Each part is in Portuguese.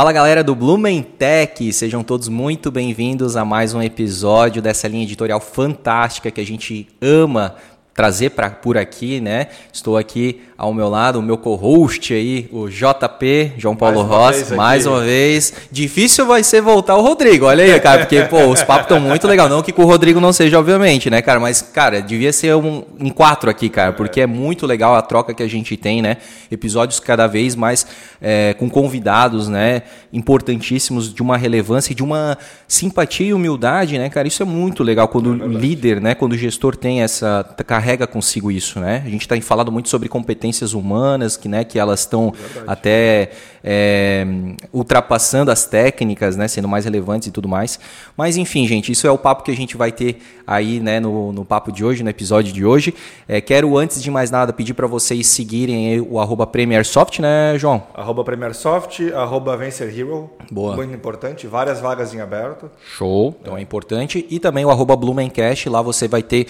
Fala galera do Blumentech, sejam todos muito bem-vindos a mais um episódio dessa linha editorial fantástica que a gente ama trazer para por aqui, né? Estou aqui ao meu lado, o meu co-host aí, o JP, João Paulo Rossi, mais uma vez. Difícil vai ser voltar o Rodrigo, olha aí, cara, porque, pô, os papos estão muito legal. Não que com o Rodrigo não seja, obviamente, né, cara? Mas, cara, devia ser um, em quatro aqui, cara, porque é muito legal a troca que a gente tem, né? Episódios cada vez mais é, com convidados, né? Importantíssimos, de uma relevância e de uma simpatia e humildade, né, cara? Isso é muito legal quando é o líder, né? Quando o gestor tem essa. carrega consigo isso, né? A gente tem falado muito sobre competência competências humanas, que, né, que elas estão até é, ultrapassando as técnicas, né, sendo mais relevantes e tudo mais. Mas enfim, gente, isso é o papo que a gente vai ter aí né, no, no papo de hoje, no episódio de hoje. É, quero, antes de mais nada, pedir para vocês seguirem o arroba PremierSoft, né, João? Arroba PremierSoft, arroba Vencer Hero. Boa. Muito importante, várias vagas em aberto. Show, então é, é importante. E também o arroba Blumencast, lá você vai ter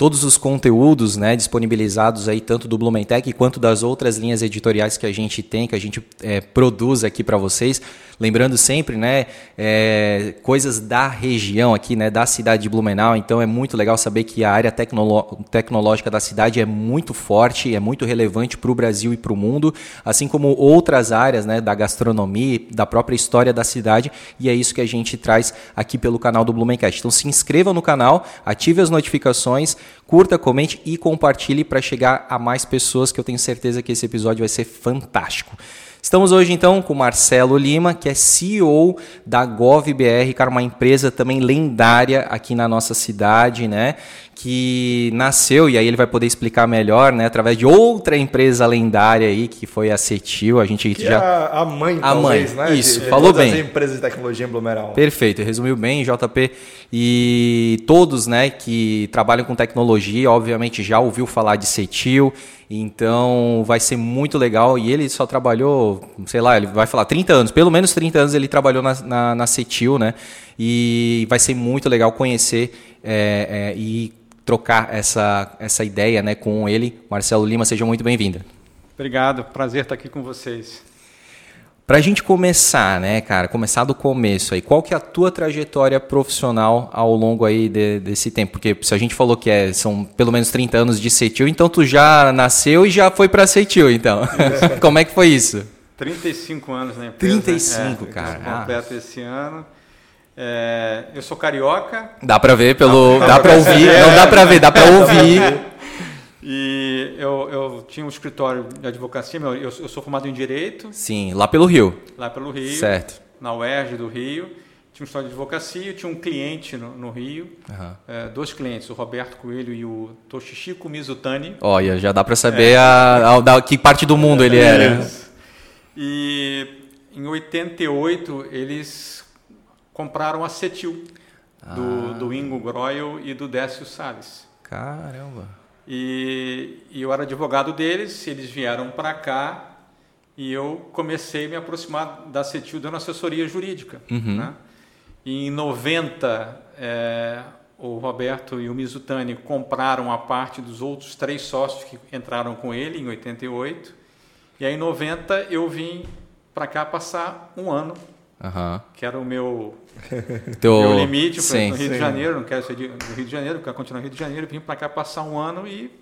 todos os conteúdos né, disponibilizados aí tanto do Blumentech quanto das outras linhas editoriais que a gente tem, que a gente é, produz aqui para vocês. Lembrando sempre, né, é, coisas da região aqui, né, da cidade de Blumenau. Então é muito legal saber que a área tecnológica da cidade é muito forte, é muito relevante para o Brasil e para o mundo, assim como outras áreas, né, da gastronomia, da própria história da cidade. E é isso que a gente traz aqui pelo canal do Blumencast. Então se inscreva no canal, ative as notificações, curta, comente e compartilhe para chegar a mais pessoas, que eu tenho certeza que esse episódio vai ser fantástico. Estamos hoje então com Marcelo Lima, que é CEO da GovBR, cara, uma empresa também lendária aqui na nossa cidade, né? que nasceu, e aí ele vai poder explicar melhor, né, através de outra empresa lendária aí, que foi a Cetil, a gente que já... É a mãe, a talvez, mãe, né? isso, de, falou bem. as empresas de tecnologia em Blumenau. Perfeito, resumiu bem, JP. E todos, né, que trabalham com tecnologia, obviamente já ouviu falar de Cetil, então vai ser muito legal. E ele só trabalhou, sei lá, ele vai falar 30 anos, pelo menos 30 anos ele trabalhou na, na, na Cetil, né? E vai ser muito legal conhecer é, é, e trocar essa, essa ideia né, com ele. Marcelo Lima, seja muito bem-vindo. Obrigado, prazer estar aqui com vocês. Para a gente começar, né, cara, começar do começo aí, qual que é a tua trajetória profissional ao longo aí de, desse tempo? Porque se a gente falou que é, são pelo menos 30 anos de Cetil, então tu já nasceu e já foi para Cetil, então. Como é que foi isso? 35 anos na empresa. 35, é, cara. Completo esse ano. É, eu sou carioca. Dá para ver pelo, dá, dá para ouvir, não dá para ver, dá para ouvir. E eu, eu tinha um escritório de advocacia, eu, eu sou formado em Direito. Sim, lá pelo Rio. Lá pelo Rio. Certo. Na UERJ do Rio. Tinha um escritório de advocacia, tinha um cliente no, no Rio. Uhum. É, dois clientes, o Roberto Coelho e o Toshishiko Mizutani. Olha, já dá para saber é. a, a, a, que parte do mundo ele era. E em 88 eles compraram a Cetil, ah. do, do Ingo Groyle e do Décio Salles. Caramba! E, e eu era advogado deles, eles vieram para cá e eu comecei a me aproximar da CETIL dando assessoria jurídica. Uhum. Né? E em 90, é, o Roberto e o Mizutani compraram a parte dos outros três sócios que entraram com ele em 88. E aí em 90 eu vim para cá passar um ano, uhum. que era o meu, Teu... meu limite sim, no Rio sim. de Janeiro, não quero ser de, no Rio de Janeiro, quero continuar no Rio de Janeiro, vim para cá passar um ano e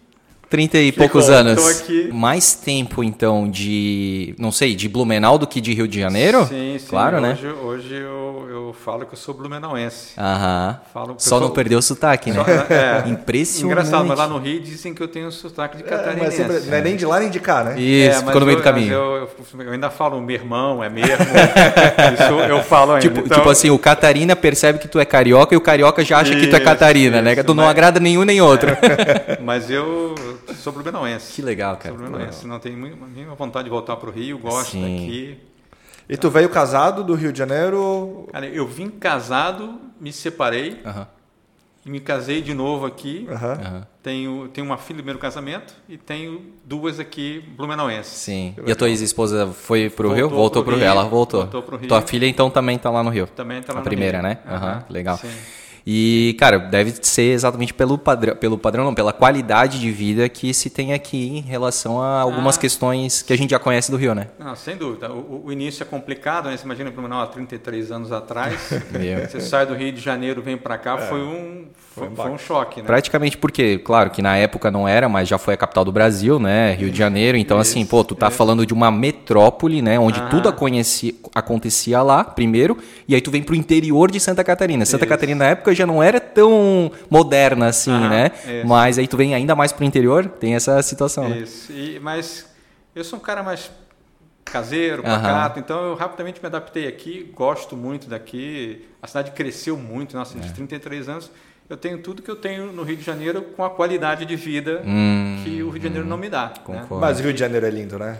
30 e poucos anos. Mais tempo, então, de. Não sei, de Blumenau do que de Rio de Janeiro? Sim, sim. Claro, hoje, né? Hoje eu, eu falo que eu sou blumenauense. Aham. Falo Só sou... não perdeu o sotaque, né? Só, é. Impressionante. Engraçado, mas lá no Rio dizem que eu tenho sotaque de catarinense. É, mas sempre, não é nem de lá nem de cá, né? Isso, é, ficou no meio eu, do caminho. Eu, eu, ainda falo meu irmão, é mesmo. Isso eu falo ainda. Tipo, então... tipo assim, o Catarina percebe que tu é carioca e o carioca já acha isso, que tu é Catarina, né? isso, né? Tu não mas... agrada nenhum nem outro. É. mas eu sou blumenauense. Que legal, cara. Não tenho nenhuma vontade de voltar para o Rio, gosto Sim. daqui. E tu veio casado do Rio de Janeiro? Cara, eu vim casado, me separei uh -huh. e me casei de novo aqui. Uh -huh. Tenho, tenho uma filha do primeiro casamento e tenho duas aqui blumenauenses. Sim. E a tua ex-esposa foi para o Rio? Voltou para o Rio. Ela voltou. voltou pro Rio. Tua filha então também está lá no Rio? Também está lá a no primeira, Rio. né? Uhum. Legal. Sim. E, cara, deve ser exatamente pelo padrão, pelo padrão não, pela qualidade de vida que se tem aqui em relação a algumas Ah. questões que a gente já conhece do Rio, né? Não, sem dúvida. O, o início é complicado, né? Você imagina Blumenau há 33 anos atrás. Você sai do Rio de Janeiro, vem para cá, foi um foi, um foi um choque, né? Praticamente porque, claro, que na época não era, mas já foi a capital do Brasil, né? Rio de Janeiro. Então, assim, pô, tu tá falando de uma metrópole, né? Onde Aham. tudo acontecia, acontecia lá, primeiro, e aí tu vem pro interior de Santa Catarina. Santa Isso. Catarina, na época, já não era tão moderna assim, Aham, né? isso. Mas aí tu vem ainda mais pro interior, tem essa situação, né? Isso. Mas eu sou um cara mais caseiro, pacato, então eu rapidamente me adaptei aqui, gosto muito daqui. A cidade cresceu muito, nossa, É. de 33 anos. Eu tenho tudo que eu tenho no Rio de Janeiro com a qualidade de vida Hum, que o Rio de Janeiro não me dá. Né? Mas o Rio de Janeiro é lindo, né?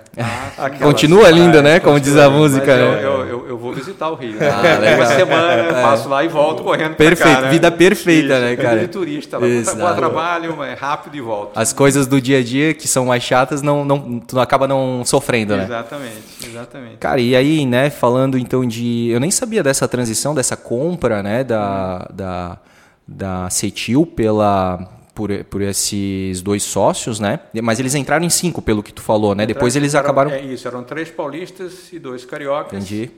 Ah, Continua linda, né? Como diz a música, eu, né? eu, eu, eu vou visitar o Rio. Né? Ah. Uma semana, passo lá e volto correndo Perfeito, cá, né? vida perfeita, Isso, né, vida cara? de turista lá. Vou tra- Vou trabalho, é rápido e volto. As coisas do dia a dia que são mais chatas, não, não, tu acaba não sofrendo, né? Exatamente, exatamente. Cara, e aí, né, falando então de. Eu nem sabia dessa transição, dessa compra, né, da, da, da Cetil pela. Por, por esses dois sócios, né? Mas eles entraram em cinco, pelo que tu falou, né? Depois eles Eram- acabaram. É isso, eram três paulistas e dois cariocas. Entendi.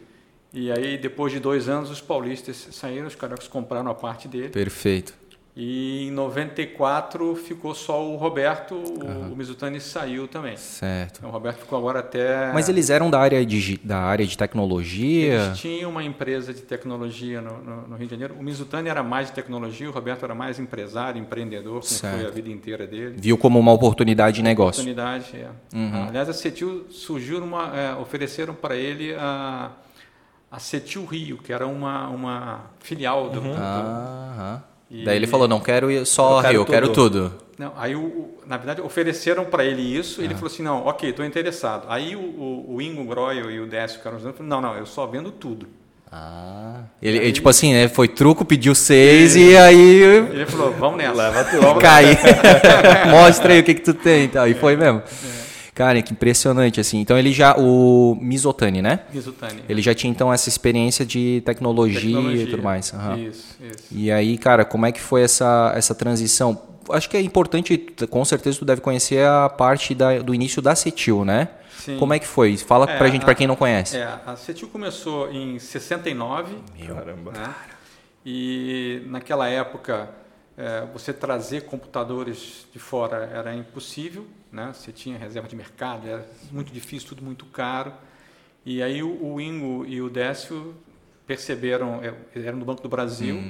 E aí, depois de dois anos, os paulistas saíram, os cariocas compraram a parte dele. Perfeito. E em 94 ficou só o Roberto, o, o Mizutani saiu também. Certo. Então, o Roberto ficou agora até. Mas eles eram da área de, da área de tecnologia. Eles tinham uma empresa de tecnologia no, no- no Rio de Janeiro. O Mizutani era mais de tecnologia, o Roberto era mais empresário, empreendedor, como Certo. foi a vida inteira dele. Viu como uma oportunidade de negócio. Oportunidade, é. Uhum. Aliás, a Cetil surgiu numa, é, ofereceram para ele a, a Cetil Rio, que era uma, uma filial do, do- Ah, aham. E- Daí ele falou: não quero ir só Eu quero Rio, eu quero tudo. tudo. Não, aí, o, o- na verdade, ofereceram para ele isso, Ah. ele falou assim, não, ok, estou interessado. Aí o, o, o Ingo Groyle e o Décio ficaram juntos, falaram, não, não, eu só vendo tudo. Ah. Ele, ele, tipo assim, né? Foi truco, pediu seis e aí. Ele falou, vamos nessa. Leva tudo. Cai. Mostra aí o que, que tu tem e tal. E foi mesmo. Cara, que impressionante, assim. Então ele já. O Mizotani, né? Mizutani. Ele já tinha então essa experiência de tecnologia, Tecnologia. e tudo mais. Aham. Isso, isso. E aí, cara, como é que foi essa, essa transição? Acho que é importante, com certeza tu deve conhecer a parte da- do início da Cetil, né? Sim. Como é que foi? Fala É, pra gente, a- pra quem não conhece. É, a Cetil começou em 69, Caramba. né? E naquela época, é, você trazer computadores de fora era impossível, né? Você tinha reserva de mercado, era muito difícil, tudo muito caro. E aí o, o Ingo e o Décio perceberam, é, eram do Banco do Brasil,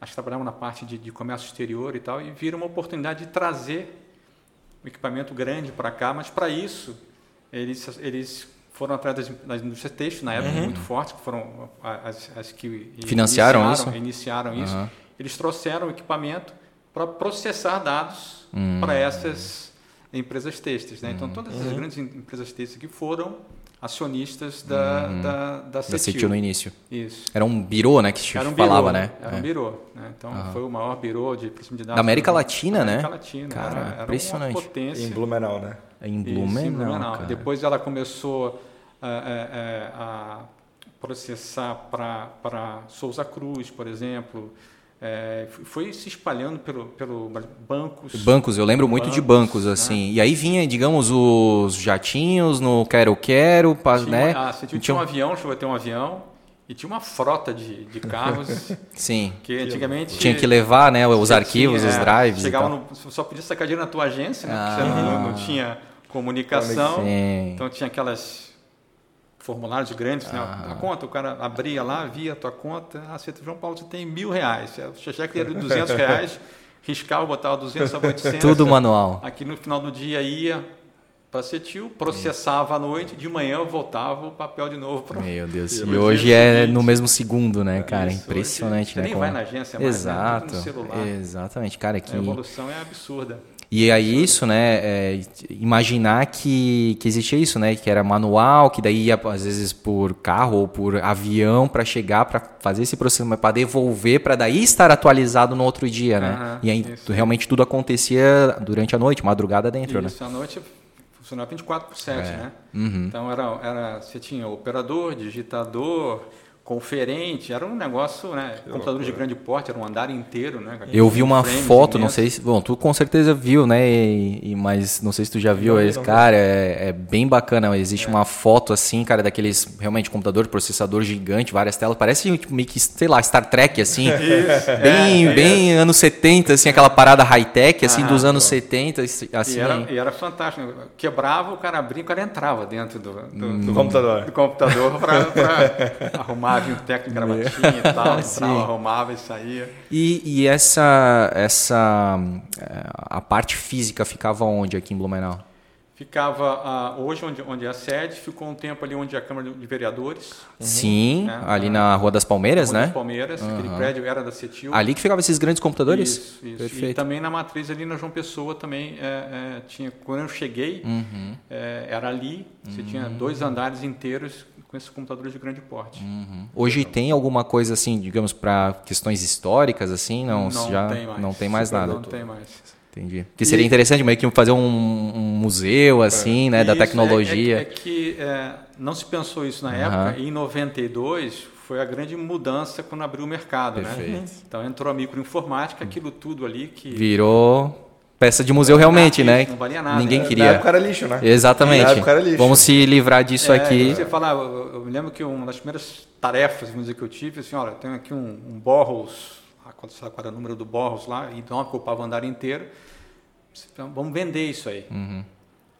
acho que trabalhavam na parte de, de comércio exterior e tal, e viram uma oportunidade de trazer um equipamento grande para cá, mas para isso eles, eles foram atrás das, das indústrias na época muito fortes, que foram as, as que Financiaram iniciaram, isso? iniciaram isso. Aham. Eles trouxeram o equipamento para processar dados Hum. para essas empresas têxteis. Né? Então, todas as grandes em- empresas têxteis aqui foram acionistas da, da, da Da Cetil. Cetil no início. Isso. Era um birô, né? Que se Era um falava, birô, né? Era um É. birô. Né? Então, foi o maior birô de proximidade de dados. Da América Latina, da né? América Latina. Cara, era, era impressionante. Uma potência. Em Blumenau, né? Em Isso, em Blumenau, cara. Depois ela começou a, a- a processar para Souza Cruz, por exemplo. É, foi se espalhando pelo, pelo bancos. Bancos, eu lembro muito de Bancos, bancos, né? assim. E aí vinha, digamos, os jatinhos no Quero Quero, Tinha, né? ah, você tinha, tinha um avião, chegou a ter um avião, e tinha uma frota de, de carros Sim. que antigamente... Tinha que levar, né, os arquivos, tinha, os drives e Chegava no, só podia sacar dinheiro na tua agência, né? Ah. Porque você não, não tinha comunicação. Sim. Então tinha aquelas formulários grandes, né? A conta, o cara abria lá, via a tua conta. Ah, você, João Paulo, você tem mil reais. O cheque era de 200 reais, riscava, botava 200, a 800. Tudo manual. Aqui no final do dia ia para Cetil, processava à noite, de manhã voltava o papel de novo para Meu Deus. E Hoje hoje é é no mesmo segundo, né, cara? Isso, Impressionante, hoje né? você nem como- vai na agência mais, né? Exato. Tudo no celular. Exatamente, cara. Que... A evolução é absurda. E aí isso, né? é, imaginar que, que existia isso, né? Que era manual, que daí ia às vezes por carro ou por avião para chegar, para fazer esse processamento, para devolver, para daí estar atualizado no outro dia, né? Aham, e aí isso. realmente tudo acontecia durante a noite, madrugada dentro, né? Isso, à noite funcionava 24 por 7, É. né? Uhum. Então era, era, você tinha operador, digitador, conferente, era um negócio, né? Computadores de grande porte, era um andar inteiro, né? Eu vi uma Frames foto, não sei se. Bom, tu com certeza viu, né? E, e- mas não sei se tu já viu vi. cara. É, é bem bacana. Existe É. uma foto assim, cara, daqueles realmente computador, processador gigante, várias telas. Parece tipo, meio que, sei lá, Star Trek, assim. bem, É, é bem anos 70, assim, aquela parada high-tech, assim, Ah, dos anos 70, assim. E era, e era fantástico. Quebrava, o cara abria, o cara entrava dentro do, do, Hum. Do computador. do computador para arrumar, vinha o técnico gravatinha e tal, entrava, arrumava e saía. E, e essa, essa. eh, A parte física ficava onde aqui em Blumenau? Ficava ah, hoje onde, onde é a sede, ficou um tempo ali onde é a Câmara de Vereadores, Sim, É, ali na Rua das Palmeiras, Rua né? Palmeiras, aquele prédio era da Cetil. Ali que ficavam esses grandes computadores? Isso, isso. E Perfeito. também na matriz ali na João Pessoa também é, é, tinha. Quando eu cheguei, Uhum. é, era ali. Você tinha dois andares inteiros com esses computadores de grande porte. Uhum. Hoje tem alguma coisa assim, digamos, para questões históricas assim? Não, Não já tem mais. não tem mais nada. Não tem mais. Entendi. Que seria interessante meio que fazer um, um museu assim, né, da Isso, é- tecnologia. É, é que é, não se pensou isso na Aham. época. E em 92 foi a grande mudança quando abriu o mercado, né? Perfeito. Então entrou a microinformática, aquilo tudo ali que Virou peça de museu realmente, né? não valia nada. Ninguém Na Na queria. época era lixo, né? Exatamente. Na época era lixo. Vamos se livrar disso É, aqui. Você fala, eu, eu me lembro que uma das primeiras tarefas vamos dizer, que eu tive, assim, olha, eu tenho aqui um, um Borros, ah, qual era o número do Borros lá, e não ocupava o andar inteiro. Então, Vamos vender isso aí. Uhum.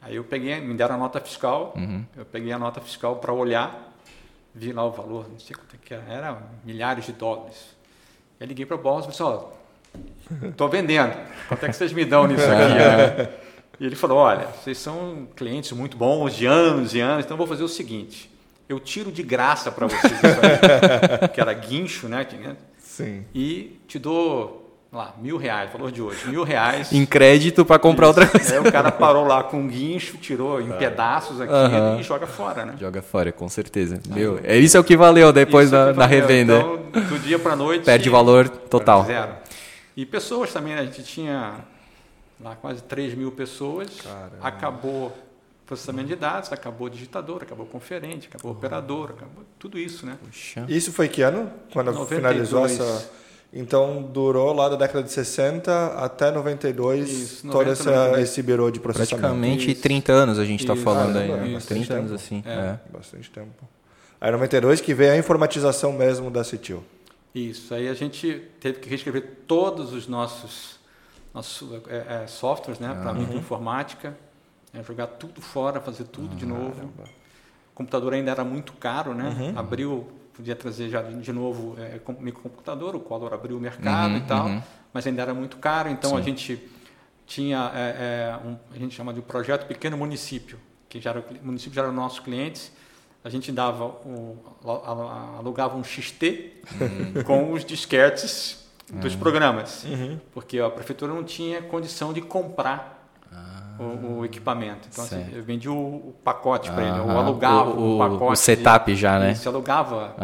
Aí eu peguei, me deram a nota fiscal, eu peguei a nota fiscal para olhar, vi lá o valor, não sei quanto é que era, era milhares de dólares. Aí liguei para o Borros e disse, ó, estou vendendo, quanto é que vocês me dão nisso aqui? né? E ele falou, olha, vocês são clientes muito bons, de anos e anos, então eu vou fazer o seguinte, eu tiro de graça para vocês isso aí, que era guincho, né? tinha- Sim. E te dou, lá, mil reais, valor de hoje, mil reais. Em crédito para comprar outra coisa. Aí o cara parou lá com um guincho, tirou em pedaços aqui e joga fora, né? Joga fora, com certeza. Meu, é isso é o que valeu depois Isso da, na valeu. revenda. Então, do dia para noite. Perde valor total. Zero. E pessoas também, né? a gente tinha lá quase 3 mil pessoas. Acabou processamento de dados, acabou digitador, acabou conferente, acabou operador, acabou tudo isso, né? Puxa. Isso foi que ano? Quando 92. finalizou essa. Então durou lá da década de 60 até 92 Isso, todo 90, essa, 92. esse birô de processamento. Praticamente Isso. 30 anos a gente está Isso. falando aí. Caramba, né? é bastante 30 anos tempo. assim. É. é. Bastante tempo. Aí 92 que veio a informatização mesmo da Citil. Isso. Aí a gente teve que reescrever todos os nossos, nossos é, é, softwares né, para microinformática, é, jogar tudo fora, fazer tudo de novo. O computador ainda era muito caro, né? Abriu, podia trazer já de novo é, com- microcomputador, o Collor abriu o mercado Uhum, e tal, uhum. mas ainda era muito caro, então a Sim. gente tinha é, é, um, a gente chama de projeto pequeno município, que já era, o município já eram nossos clientes. A gente dava o, alugava um XT Uhum. com os disquetes dos programas, porque a prefeitura não tinha condição de comprar o, o equipamento. Então assim, eu vendi o, o pacote para ele, eu Aham. alugava o, o, pacote. o setup já, né? Isso, alugava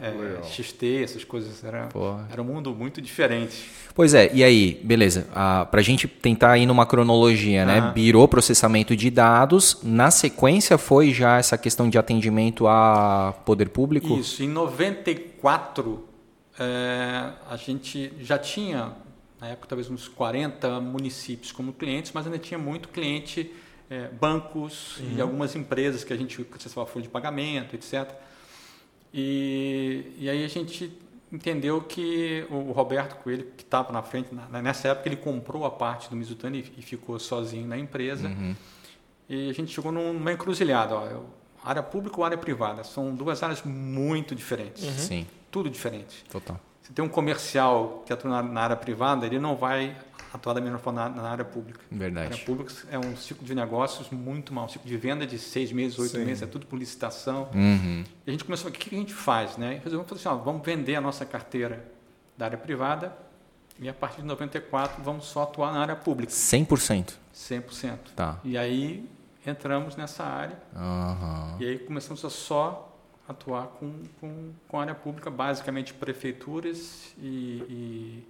é, é, XT, essas coisas. Era, era um mundo muito diferente. Pois é, e aí, beleza. Ah, pra gente tentar ir numa cronologia, né? Virou processamento de dados. Na sequência foi já essa questão de atendimento a poder público? Isso, em 94 é, a gente já tinha, na época, talvez uns 40 municípios como clientes, mas ainda tinha muito cliente, é, bancos e algumas empresas que a gente acessava folha de pagamento, etc. E, e aí a gente entendeu que o Roberto Coelho, que estava na frente, na- nessa época ele comprou a parte do Mizutani e, e ficou sozinho na empresa. E a gente chegou num- numa encruzilhada. Ó, área pública ou área privada. São duas áreas muito diferentes. Sim, Tudo diferente. total. Você tem um comercial que atua na, área privada, ele não vai atuar da mesma forma na, na área pública. A Verdade. área pública é um ciclo de negócios muito mal. Um ciclo de venda de seis meses, oito Sim. meses, é tudo por licitação. Uhum. E a gente começou, o que, que a gente faz? Né? E resolvemos falar assim, ó, vamos vender a nossa carteira da área privada e a partir de 94 vamos só atuar na área pública, 100%. 100%. Tá. E aí entramos nessa área Aham. e aí começamos a só atuar com, com, com a área pública, basicamente prefeituras e, e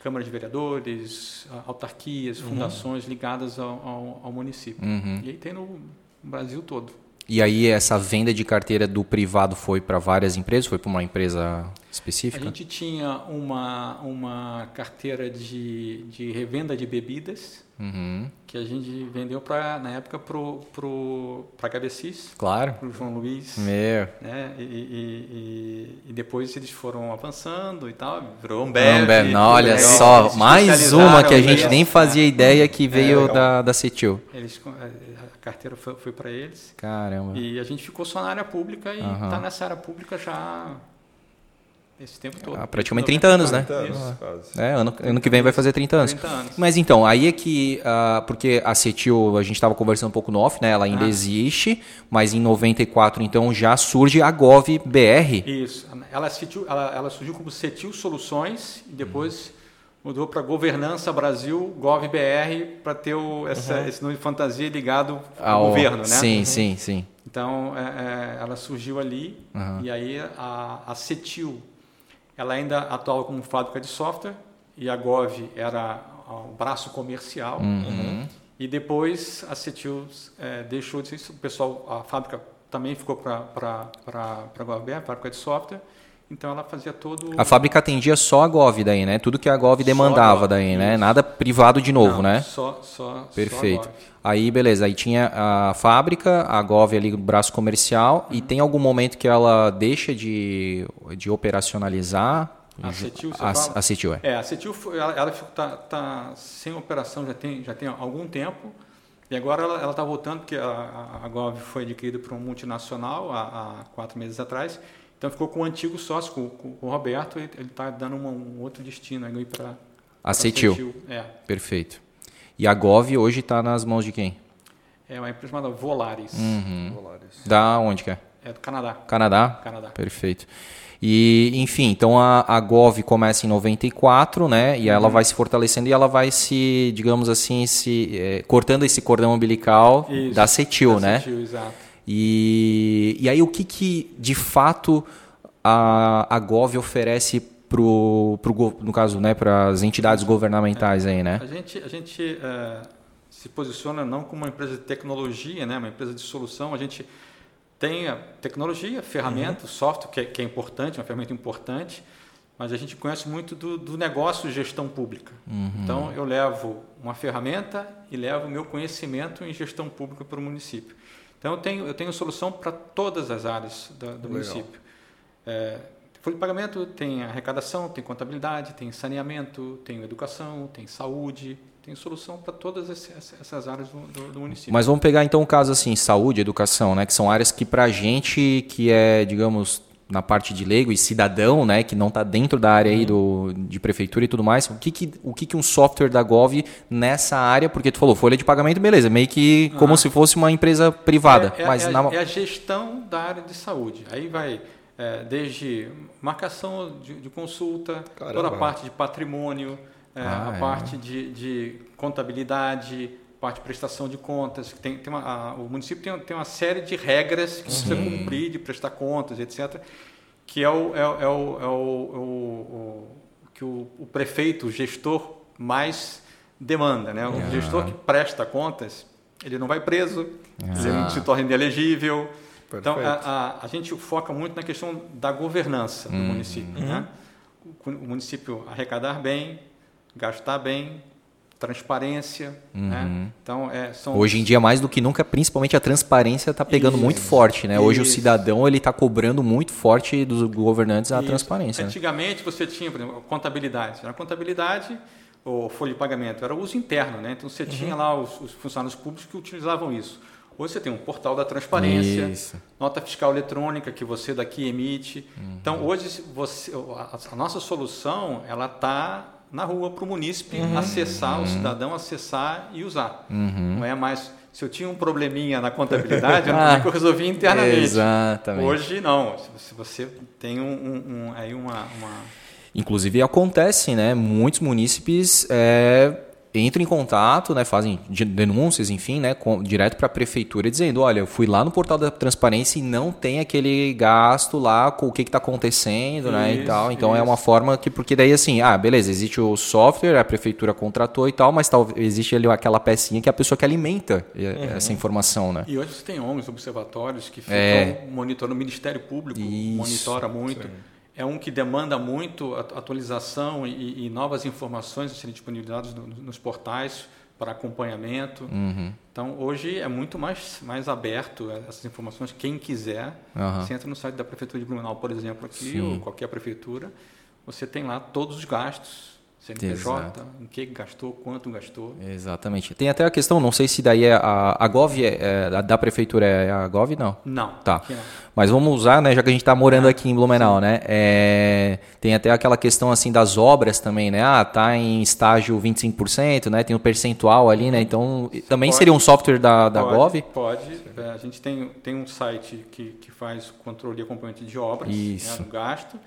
Câmara de Vereadores, autarquias, fundações ligadas ao, ao, ao município. Uhum. E aí tem no Brasil todo. E aí essa venda de carteira do privado foi para várias empresas? Foi para uma empresa específica? A gente tinha uma, uma carteira de, de revenda de bebidas Uhum. que a gente vendeu pra, na época para pro, a HBCs, Claro. para o João Luiz. Meu. né? E, e- e- e depois eles foram avançando e tal, virou um Ambev. Ambev, olha né? só, Eles mais uma que a gente nem fazia né? ideia que veio legal. da, da Cetil. Eles, a carteira foi, foi para eles. Caramba. E a gente ficou só na área pública e está nessa área pública já esse tempo todo. Ah, praticamente 30 anos, né? 30 anos, Isso. quase. É, ano, ano que vem vai fazer 30 anos. 30 anos. Mas então, aí é que. ah, porque a Cetil, a gente estava conversando um pouco no off, né? Ela ainda Ah. existe, mas em 94, então, já surge a Gov BR. Isso. Ela, surgiu, ela, ela surgiu como Cetil Soluções e depois mudou para Governança Brasil, GovBR, para ter o, essa, esse nome de fantasia ligado ao, governo, né? Sim, sim, sim. Então, é, é, ela surgiu ali Uhum. e aí a, a Cetil, ela ainda atuava como fábrica de software e a Gov era o braço comercial. Uhum. E depois a Cetil é, deixou de ser isso, o pessoal, a fábrica também ficou para a GovBR, fábrica de software. Então ela fazia todo A fábrica atendia só a Gov daí, né? Tudo que a Gov demandava Gov, daí, né? isso. Nada privado de novo, Não, né? Só, só, Perfeito. Só a. Aí, beleza. Aí tinha a fábrica, a Gov ali, o braço comercial. Uhum. E tem algum momento que ela deixa de, de operacionalizar? A Cetil, você a, fala? a Cetil, é. É, a Cetil foi- ela, ela tá, tá sem operação já tem, já tem algum tempo. E agora ela está voltando, porque a, a, a Gov foi adquirida por um multinacional há, há quatro meses atrás. Então ficou com o antigo sócio, com, com o Roberto, ele está dando uma- um outro destino aí para A Cetil. É, Perfeito. E a Gov hoje está nas mãos de quem? é uma empresa chamada Volaris. Uhum. Dólares. Da onde que é? É do Canadá. Canadá? Canadá. Perfeito. E, enfim, então a, a Gov começa em 94, né? E Uhum. ela vai se fortalecendo e ela vai se, digamos assim, se eh, cortando esse cordão umbilical Isso, da Cetil, da né? Cetil, exato. E, e aí o que, que de fato a, a Gov oferece pro, pro, no caso, né, para as entidades governamentais aí, né? A gente, a gente eh, se posiciona não como uma empresa de tecnologia, né, uma empresa de solução. A gente tem a tecnologia, ferramenta, software, que é, que é importante, uma ferramenta importante, mas a gente conhece muito do, do negócio gestão pública. Então, eu levo uma ferramenta e levo o meu conhecimento em gestão pública para o município. Então, eu tenho, eu tenho solução para todas as áreas do Legal. município. É, folha de pagamento tem arrecadação, tem contabilidade, tem saneamento, tem educação, tem saúde, tem solução para todas essas áreas do, do- do município. Mas vamos pegar então o caso assim, saúde, educação, né, que são áreas que pra gente que é, digamos, na parte de leigo e cidadão, né, que não está dentro da área aí do, de prefeitura e tudo mais, o que que, o que que um software da Gov nessa área, porque tu falou folha de pagamento, beleza, meio que como se fosse uma empresa privada, é, é- mas é, na, é a gestão da área de saúde. Aí vai é, desde marcação de, de consulta, toda Caramba. a parte de patrimônio, é, Ah, a é. parte de, de contabilidade, parte de prestação de contas. Tem, tem uma, a- o município tem, tem uma série de regras que precisa cumprir, de prestar contas, etc. Que é o, é, é o, é o- é o- o- que o, o prefeito, o gestor, mais demanda. Né? O gestor que presta contas, ele não vai preso, ele não se torna inelegível. Então, a, a, a gente foca muito na questão da governança do município. Né? O, o município arrecadar bem, gastar bem, transparência. Né? Então, é, são Hoje em dia, mais do que nunca, principalmente a transparência está pegando Isso. muito forte, né? Hoje o cidadão ele está cobrando muito forte dos governantes a Isso. transparência. Né? Antigamente você tinha, por exemplo, contabilidade. Na contabilidade, o folha de pagamento era uso interno, né? Então Uhum. você tinha lá os, os funcionários públicos que utilizavam isso. Hoje você tem um portal da transparência, Isso. nota fiscal eletrônica que você daqui emite. Uhum. Então hoje você, a, a nossa solução ela está na rua para o munícipe Uhum. acessar, o cidadão acessar e usar. Não é mais se eu tinha um probleminha na contabilidade, eu não Ah, eu resolvia internamente. Exatamente. Hoje não. Se você tem um, um- um- aí uma, uma- Inclusive acontece, né? Muitos munícipes é, entram em contato, né, fazem denúncias, enfim, né, com, direto para a prefeitura dizendo, olha, eu fui lá no portal da transparência e não tem aquele gasto lá com o que está acontecendo, isso, né, e tal. Então isso. é uma forma que, porque daí assim, ah, beleza, existe o software, a prefeitura contratou e tal, mas tal, existe ali aquela pecinha que é a pessoa que alimenta uhum. essa informação, né. E hoje você tem ONGs, observatórios que ficam é. monitorando, o Ministério Público isso. monitora muito. Sim é um que demanda muito atualização e, e novas informações serem disponibilizadas no, nos portais para acompanhamento. Uhum. Então, hoje é muito mais, mais aberto essas informações. Quem quiser, uhum. você entra no site da Prefeitura de Blumenau, por exemplo, aqui, Sim. ou qualquer prefeitura, você tem lá todos os gastos CNPJ, Exato. em que gastou, quanto gastou. Exatamente. Tem até a questão, não sei se daí é a, a Gov é, é, da prefeitura é a Gov, não? Não. Tá. Não. Mas vamos usar, né, já que a gente está morando ah, aqui em Blumenau, sim. né? É, tem até aquela questão assim das obras também, né? Ah, tá em estágio 25%, né? Tem um percentual ali, né? Então, também pode, seria um software da, da pode, Gov? Pode. É, a gente tem, tem um site que, que faz controle e acompanhamento de obras, Isso. Né, do gasto.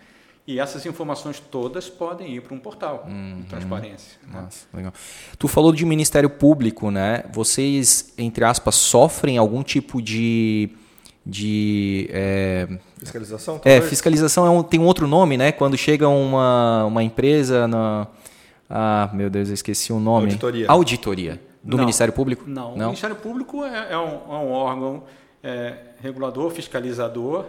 E essas informações todas podem ir para um portal uhum. de transparência. Né? Nossa, legal. Tu falou de Ministério Público, né? Vocês, entre aspas, sofrem algum tipo de. de é... Fiscalização? É, talvez? É, fiscalização é um, tem um outro nome, né? Quando chega uma, uma empresa na. Ah, meu Deus, eu esqueci o nome. Auditoria. Auditoria. Do não, Ministério Público? Não. não. O Ministério Público é, é, um, é um, órgão é, regulador, fiscalizador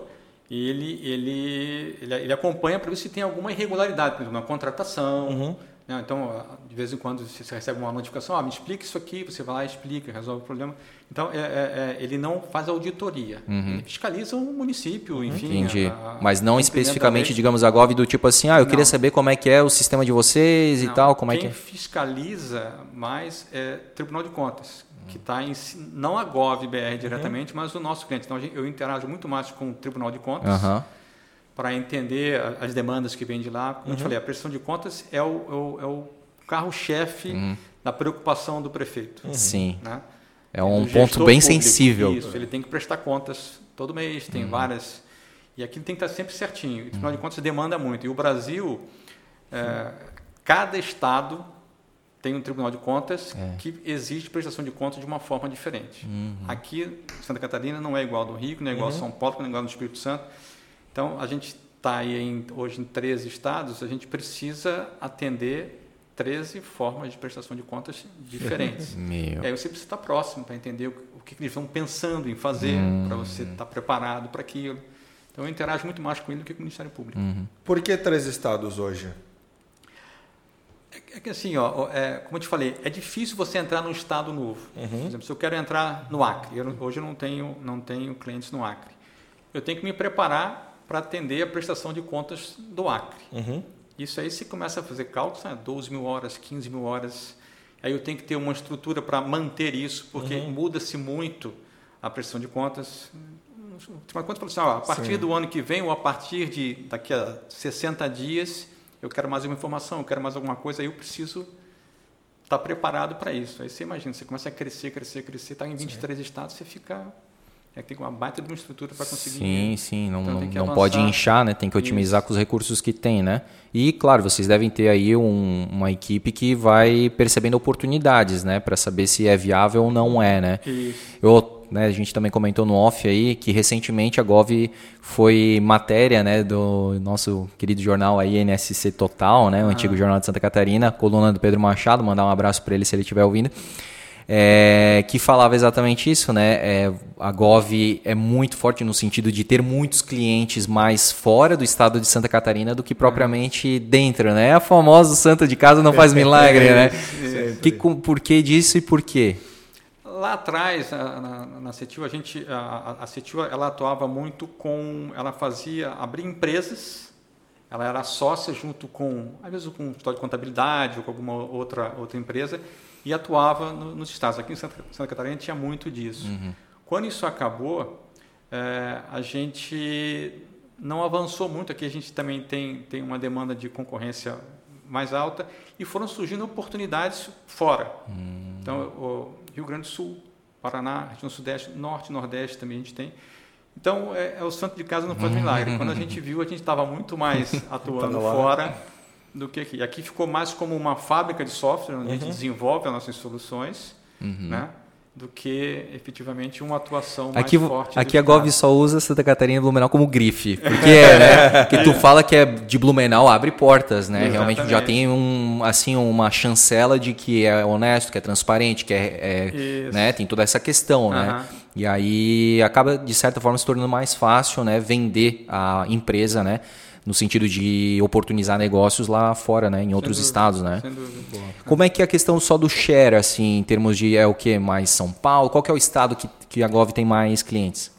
ele, ele, ele, ele acompanha para ver se tem alguma irregularidade, por exemplo, na contratação. Uhum. Então, de vez em quando você recebe uma notificação, ah, me explique isso aqui, você vai lá, explica, resolve o problema. Então, é, é, é ele não faz auditoria, uhum. ele fiscaliza o município, uhum. enfim. Entendi. A, Mas não especificamente, digamos, a GOV do tipo assim, ah, eu não. queria saber como é que é o sistema de vocês não. e tal, como Quem é que é. fiscaliza mais é Tribunal de Contas que está em não a GovBR diretamente, uhum. mas o nosso cliente. Então eu interajo muito mais com o Tribunal de Contas uhum. Para entender as demandas que vêm de lá. Como uhum. eu te falei, a prestação de contas é o, é o, é o carro-chefe uhum. da preocupação do prefeito. Uhum. Sim. Né? É um ponto bem público. sensível. Isso, ele tem que prestar contas todo mês, tem uhum. várias. E aquilo tem que estar sempre certinho. O Tribunal de Contas demanda muito. E o Brasil, é, cada estado tem um Tribunal de Contas é. que exige prestação de contas de uma forma diferente. Uhum. Aqui, Santa Catarina não é igual ao do Rio, não é igual uhum. ao São Paulo, não é igual ao do Espírito Santo. Então, a gente está aí em, hoje em 13 estados, a gente precisa atender 13 formas de prestação de contas diferentes. Meu. E aí você precisa estar próximo para entender o, o que, eles estão pensando em fazer, uhum. para você estar preparado para aquilo. Então, eu interajo muito mais com ele do que com o Ministério Público. Uhum. Por que três estados hoje? É que assim, ó, é, como eu te falei, é difícil você entrar num estado novo. Uhum. Por exemplo, se eu quero entrar no Acre, eu, hoje eu não tenho, não tenho clientes no Acre. Eu tenho que me preparar para atender a prestação de contas do Acre. Uhum. Isso aí se começa a fazer cálculos, né, 12 mil horas, 15 mil horas. Aí eu tenho que ter uma estrutura para manter isso, porque uhum. muda-se muito a prestação de contas. Mas quando falou assim, ó, a partir Sim. do ano que vem ou a partir de daqui a 60 dias eu quero mais uma informação, eu quero mais alguma coisa, aí eu preciso estar preparado para isso. Aí você imagina, você começa a crescer, crescer, crescer, está em 23 sim. estados, você fica. É que tem uma baita de uma estrutura para conseguir. Sim, sim, não, então, não, pode inchar, né? Tem que otimizar isso. com os recursos que tem, né? E, claro, vocês devem ter aí um, uma equipe que vai percebendo oportunidades, né? Para saber se é viável ou não é, né? Isso. Eu né, a gente também comentou no off aí que recentemente a Gov foi matéria, né, do nosso querido jornal aí NSC Total, né, o ah. antigo jornal de Santa Catarina, coluna do Pedro Machado, mandar um abraço para ele se ele estiver ouvindo. É, que falava exatamente isso, né? É, a Gov é muito forte no sentido de ter muitos clientes mais fora do estado de Santa Catarina do que propriamente dentro, né? A famosa Santa de casa não faz milagre, né? Que, por que disso e por quê? lá atrás, na, na Cetil, a gente, a, a Cetil, ela atuava muito com, ela fazia, abrir empresas, ela era sócia junto com, às vezes com um história de contabilidade ou com alguma outra, outra empresa, e atuava no, nos estados. Aqui em Santa, Santa Catarina tinha muito disso. Uhum. Quando isso acabou, é, a gente não avançou muito. Aqui a gente também tem, tem uma demanda de concorrência mais alta e foram surgindo oportunidades fora. Hum. Então, o Rio Grande do Sul, Paraná, região Sudeste, Norte, Nordeste também a gente tem. Então, é, é o santo de casa não faz milagre. Quando a gente viu, a gente estava muito mais atuando fora do que aqui. Aqui ficou mais como uma fábrica de software, onde uhum. a gente uhum. desenvolve as nossas soluções, uhum. né? do que efetivamente uma atuação mais aqui, forte. Aqui a Gov só usa Santa Catarina e Blumenau como grife, porque é, né? que tu fala que é de Blumenau abre portas, né? Exatamente. Realmente já tem um assim uma chancela de que é honesto, que é transparente, que é, é né? Tem toda essa questão, né? E aí acaba de certa forma se tornando mais fácil, né? Vender a empresa, né? No sentido de oportunizar negócios lá fora, né, em outros dúvida, estados, né? Sem dúvida. Como é que é a questão só do share, assim, em termos de é o que mais São Paulo? Qual que é o estado que, que a Gov tem mais clientes?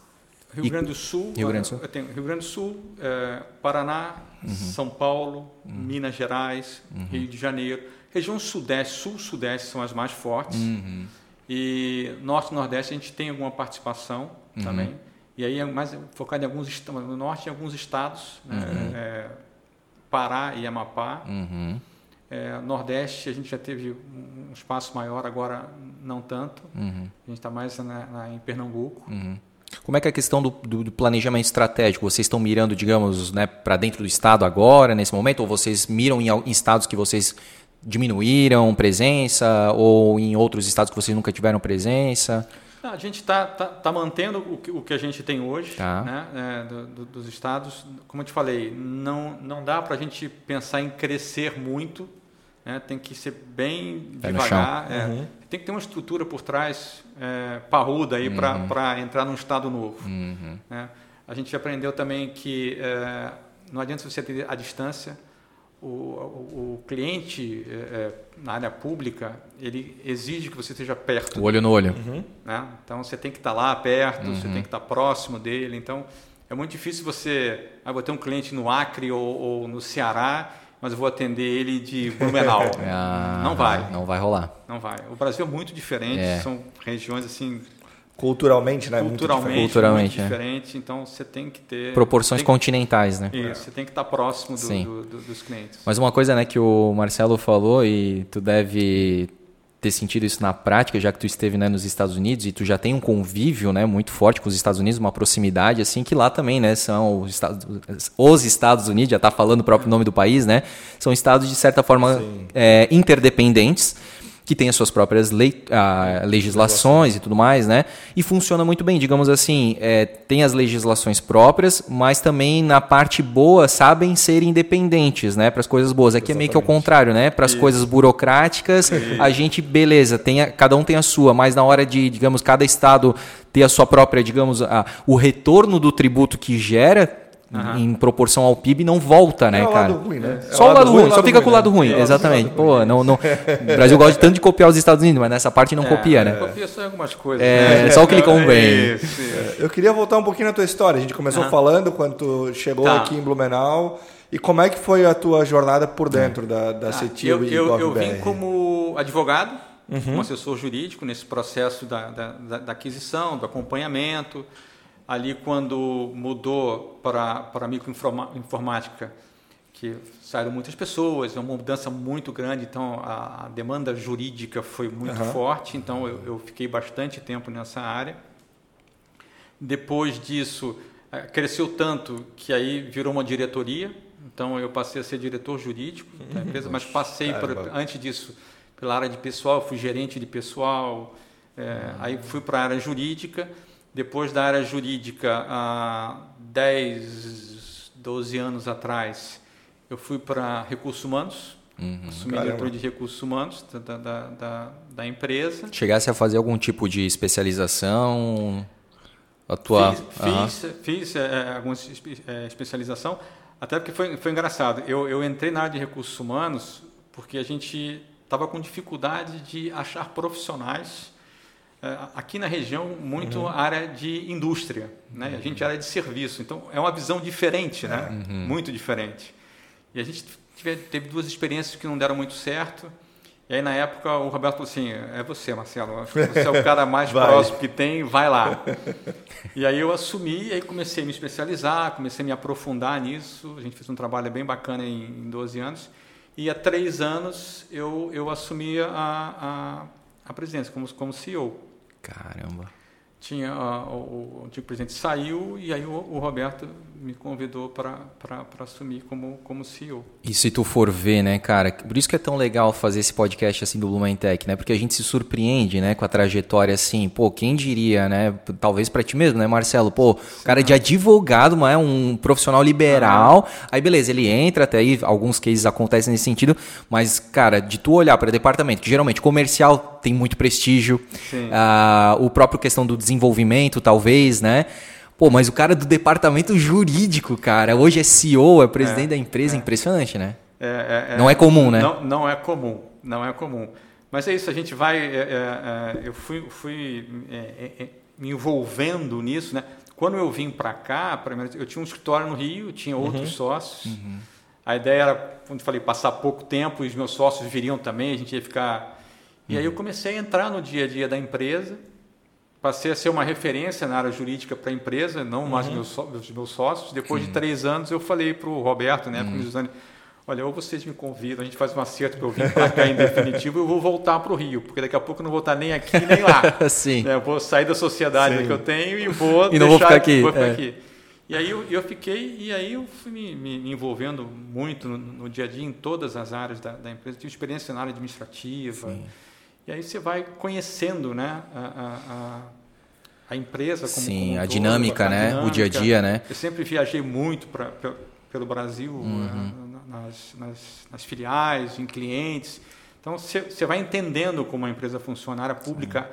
Rio Grande do Sul, Rio Grande do Sul, tenho Rio Grande do Sul, é, Paraná, uhum. São Paulo, uhum. Minas Gerais, uhum. Rio de Janeiro, região Sudeste, Sul-Sudeste são as mais fortes uhum. e Norte e Nordeste a gente tem alguma participação uhum. também. E aí é mais focado em alguns no norte em alguns estados, né? uhum. é, Pará e Amapá. Uhum. É, Nordeste a gente já teve um espaço maior, agora não tanto. Uhum. A gente está mais na, na, em Pernambuco. Uhum. Como é que é a questão do, do, do, planejamento estratégico? Vocês estão mirando, digamos, né, para dentro do estado agora, nesse momento, ou vocês miram em, em estados que vocês diminuíram presença, ou em outros estados que vocês nunca tiveram presença? A gente está tá, tá mantendo o que, o que a gente tem hoje, tá. né, é, do, do, dos estados. Como eu te falei, não, não dá para a gente pensar em crescer muito, né, tem que ser bem Pé devagar. É, uhum. Tem que ter uma estrutura por trás é, parruda aí uhum. para entrar num estado novo. Uhum. Né. A gente aprendeu também que é, não adianta você ter a distância, o, o, o cliente é, na área pública ele exige que você esteja perto. O olho no olho. Uhum. Né? Então você tem que estar lá perto, uhum. você tem que estar próximo dele. Então é muito difícil você. Ah, vou ter um cliente no Acre ou, ou no Ceará, mas eu vou atender ele de Blumenau. ah, não vai. Não vai rolar. Não vai. O Brasil é muito diferente, é. são regiões assim Culturalmente, né? Culturalmente, muito Culturalmente, muito é. diferente. Então você tem que ter proporções continentais, né? Isso, você tem que estar próximo do, do, do, dos clientes. Mas uma coisa, né, que o Marcelo falou e tu deve ter sentido isso na prática, já que tu esteve né, nos Estados Unidos e tu já tem um convívio, né, muito forte com os Estados Unidos, uma proximidade assim que lá também, né, são os Estados, os Estados Unidos, já está falando o próprio nome do país, né, são estados de certa forma é, interdependentes que tem as suas próprias lei, ah, legislações e tudo mais, né? E funciona muito bem, digamos assim, é, tem as legislações próprias, mas também na parte boa sabem ser independentes, né? Para as coisas boas. Aqui Exatamente. é meio que ao contrário, né? Para as coisas burocráticas, a gente, beleza, tem a, cada um tem a sua, mas na hora de, digamos, cada estado ter a sua própria, digamos, a, o retorno do tributo que gera Uhum. em proporção ao PIB não volta, né, é cara? Ruim, né? É só o lado, ruim, ruim só fica com o lado né? ruim, é exatamente. Pô, não, não, o Brasil gosta tanto de copiar os Estados Unidos, mas nessa parte não é, copia, né? Copia só algumas coisas. É, né? só o que lhe convém. Eu queria voltar um pouquinho na tua história. A gente começou uhum. falando quando tu chegou tá. aqui em Blumenau. E como é que foi a tua jornada por dentro da, da tá. CETIL eu, e eu, eu vim como advogado, uhum. como assessor jurídico nesse processo da, da, da aquisição, do acompanhamento ali quando mudou para, microinformática, que saíram muitas pessoas, é uma mudança muito grande, então a, demanda jurídica foi muito uhum. forte, então eu, eu, fiquei bastante tempo nessa área. Depois disso, eh, cresceu tanto que aí virou uma diretoria, então eu passei a ser diretor jurídico da uhum. empresa, mas passei por, antes disso pela área de pessoal, fui gerente de pessoal, é, aí fui para a área jurídica, depois da área jurídica, há 10, 12 anos atrás, eu fui para recursos humanos, uhum. assumi a diretoria de recursos humanos da, da, da, da, empresa. Chegasse a fazer algum tipo de especialização? Atuar? Fiz, uhum. fiz, fiz é, alguma é, especialização, até porque foi, foi engraçado. Eu, eu entrei na área de recursos humanos porque a gente estava com dificuldade de achar profissionais é, aqui na região muito uhum. área de indústria, né? Uhum. A gente é área de serviço, então é uma visão diferente, né? Uhum. Muito diferente. E a gente teve, teve, duas experiências que não deram muito certo. E aí na época o Roberto falou assim: é você, Marcelo, acho que você é o cara mais próximo que tem, vai lá. e aí eu assumi, e aí comecei a me especializar, comecei a me aprofundar nisso. A gente fez um trabalho bem bacana em, em 12 anos. E há três anos eu, eu assumi a, a, a presidência como, como CEO. Caramba. tinha o, o, antigo presidente saiu e aí o, o Roberto me convidou para assumir como, como CEO. E se tu for ver, né, cara, por isso que é tão legal fazer esse podcast assim do Blumentech, né? Porque a gente se surpreende, né, com a trajetória assim, pô, quem diria, né? Talvez para ti mesmo, né, Marcelo? Pô, o cara de advogado, mas é um profissional liberal. Ah. Aí beleza, ele entra até aí, alguns cases acontecem nesse sentido, mas cara, de tu olhar para departamento, que geralmente comercial tem muito prestígio, uh, o próprio questão do desenvolvimento, talvez, né? Pô, mas o cara do departamento jurídico, cara, hoje é CEO, é presidente é, da empresa, é. impressionante, né? É, é, não é comum, né? Não, não é comum, não é comum. Mas é isso, a gente vai. É, é, eu fui, fui me envolvendo nisso, né? Quando eu vim para cá, eu tinha um escritório no Rio, tinha outros uhum. sócios. Uhum. A ideia era, quando eu falei, passar pouco tempo e os meus sócios viriam também, a gente ia ficar. E uhum. aí eu comecei a entrar no dia a dia da empresa passei a ser uma referência na área jurídica para a empresa, não uhum. mais meus, os meus sócios. Depois Sim. de três anos, eu falei para o Roberto, né, uhum. para o olha, ou vocês me convidam, a gente faz um acerto para eu vir para cá em definitivo, eu vou voltar para o Rio, porque daqui a pouco eu não vou estar nem aqui nem lá. Sim. Né, eu vou sair da sociedade que eu tenho e vou e não vou ficar aqui. Vou ficar é. aqui. E aí eu, eu, fiquei, e aí eu fui me, me, envolvendo muito no, no, dia a dia, em todas as áreas da, da empresa. Tive experiência na área administrativa. Sim. E aí você vai conhecendo né, a, a, a empresa como Sim, como a, todo, dinâmica, a né? Dinâmica. O dia a dia, né? Eu sempre viajei muito pra, pra pelo Brasil, uhum. Eh, nas, nas, nas, filiais, em clientes. Então, você vai entendendo como a empresa funciona. A área pública Sim.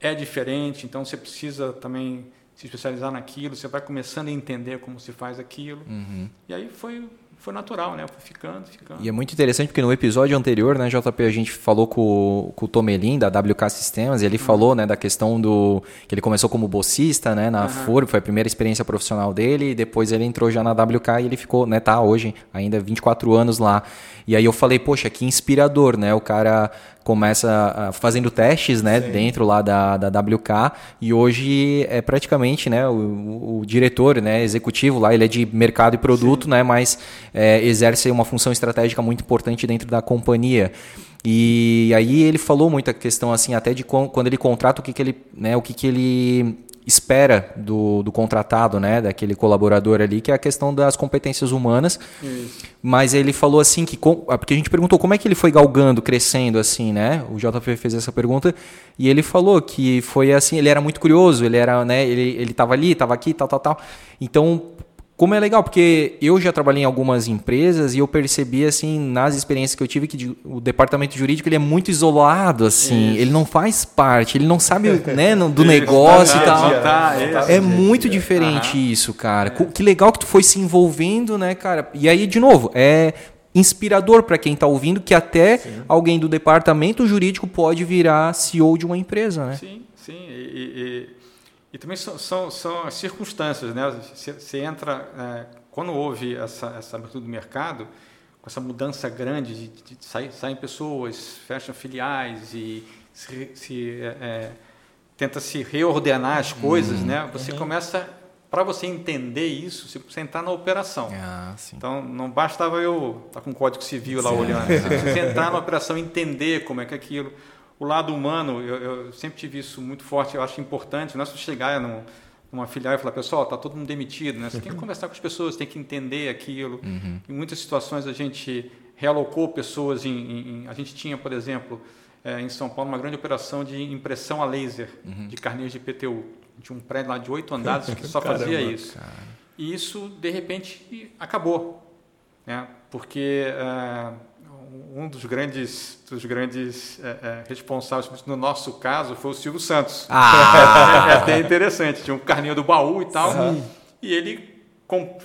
é diferente, então você precisa também se especializar naquilo. Você vai começando a entender como se faz aquilo. Uhum. E aí foi foi natural, né? Fui ficando, ficando. E é muito interessante porque no episódio anterior, né, JP, a gente falou com, com o Tomelin, da WK Sistemas, e ele uhum. falou, né, da questão do... que ele começou como bolsista, né, na uhum. FURB, foi a primeira experiência profissional dele, e depois ele entrou já na WK e ele ficou, né, tá hoje, ainda 24 anos lá. E aí eu falei, poxa, que inspirador, né? O cara começa fazendo testes né, dentro lá da, da WK e hoje é praticamente né, o, o, diretor né, executivo lá, ele é de mercado e produto, né, mas é, exerce uma função estratégica muito importante dentro da companhia. E aí ele falou muita questão assim, até de quando ele contrata o que, que ele, né, o que, que ele espera do, do contratado, né, daquele colaborador ali, que é a questão das competências humanas. Isso. Mas ele falou assim que ah, porque a gente perguntou como é que ele foi galgando, crescendo assim, né? O JP fez essa pergunta e ele falou que foi assim, ele era muito curioso, ele era, né, ele ele estava ali, estava aqui, tal, tal, tal. Então como é legal, porque eu já trabalhei em algumas empresas e eu percebi, assim, nas experiências que eu tive, que o departamento jurídico ele é muito isolado, assim. Isso. Ele não faz parte, ele não sabe né, do negócio e tal. Tá, é muito diferente isso, cara. É. Que legal que tu foi se envolvendo, né, cara? E aí, de novo, é inspirador para quem está ouvindo que até sim. alguém do departamento jurídico pode virar CEO de uma empresa, né? Sim, sim. E, e e também são, são, são as circunstâncias, né? Você, você entra, é, quando houve essa, essa abertura do mercado, com essa mudança grande de, de, de sair, saem pessoas, fecham filiais e se, se é, é tenta se reordenar as coisas, uhum. né? Você uhum. começa para você entender isso, você precisa entrar na operação. Ah, então, não bastava eu estar tá com o Código Civil lá sim. olhando. Você precisa entrar na operação, entender como é que é aquilo o lado humano, eu, eu, sempre tive isso muito forte, eu acho importante. Não é só chegar num, numa filial e falar, pessoal, está todo mundo demitido. Né? Você tem que conversar com as pessoas, tem que entender aquilo. Uhum. Em muitas situações a gente realocou pessoas. Em, em, a gente tinha, por exemplo, é, em São Paulo, uma grande operação de impressão a laser de carneiros de PTU. Tinha um prédio lá de oito andares que só Caramba, fazia isso. Cara. E isso, de repente, acabou. Né? Porque... É, um dos grandes, dos grandes é, é, responsáveis, no nosso caso, foi o Silvio Santos. Ah. É, é, até interessante, tinha um carninho do baú e tal. Sim. E ele com,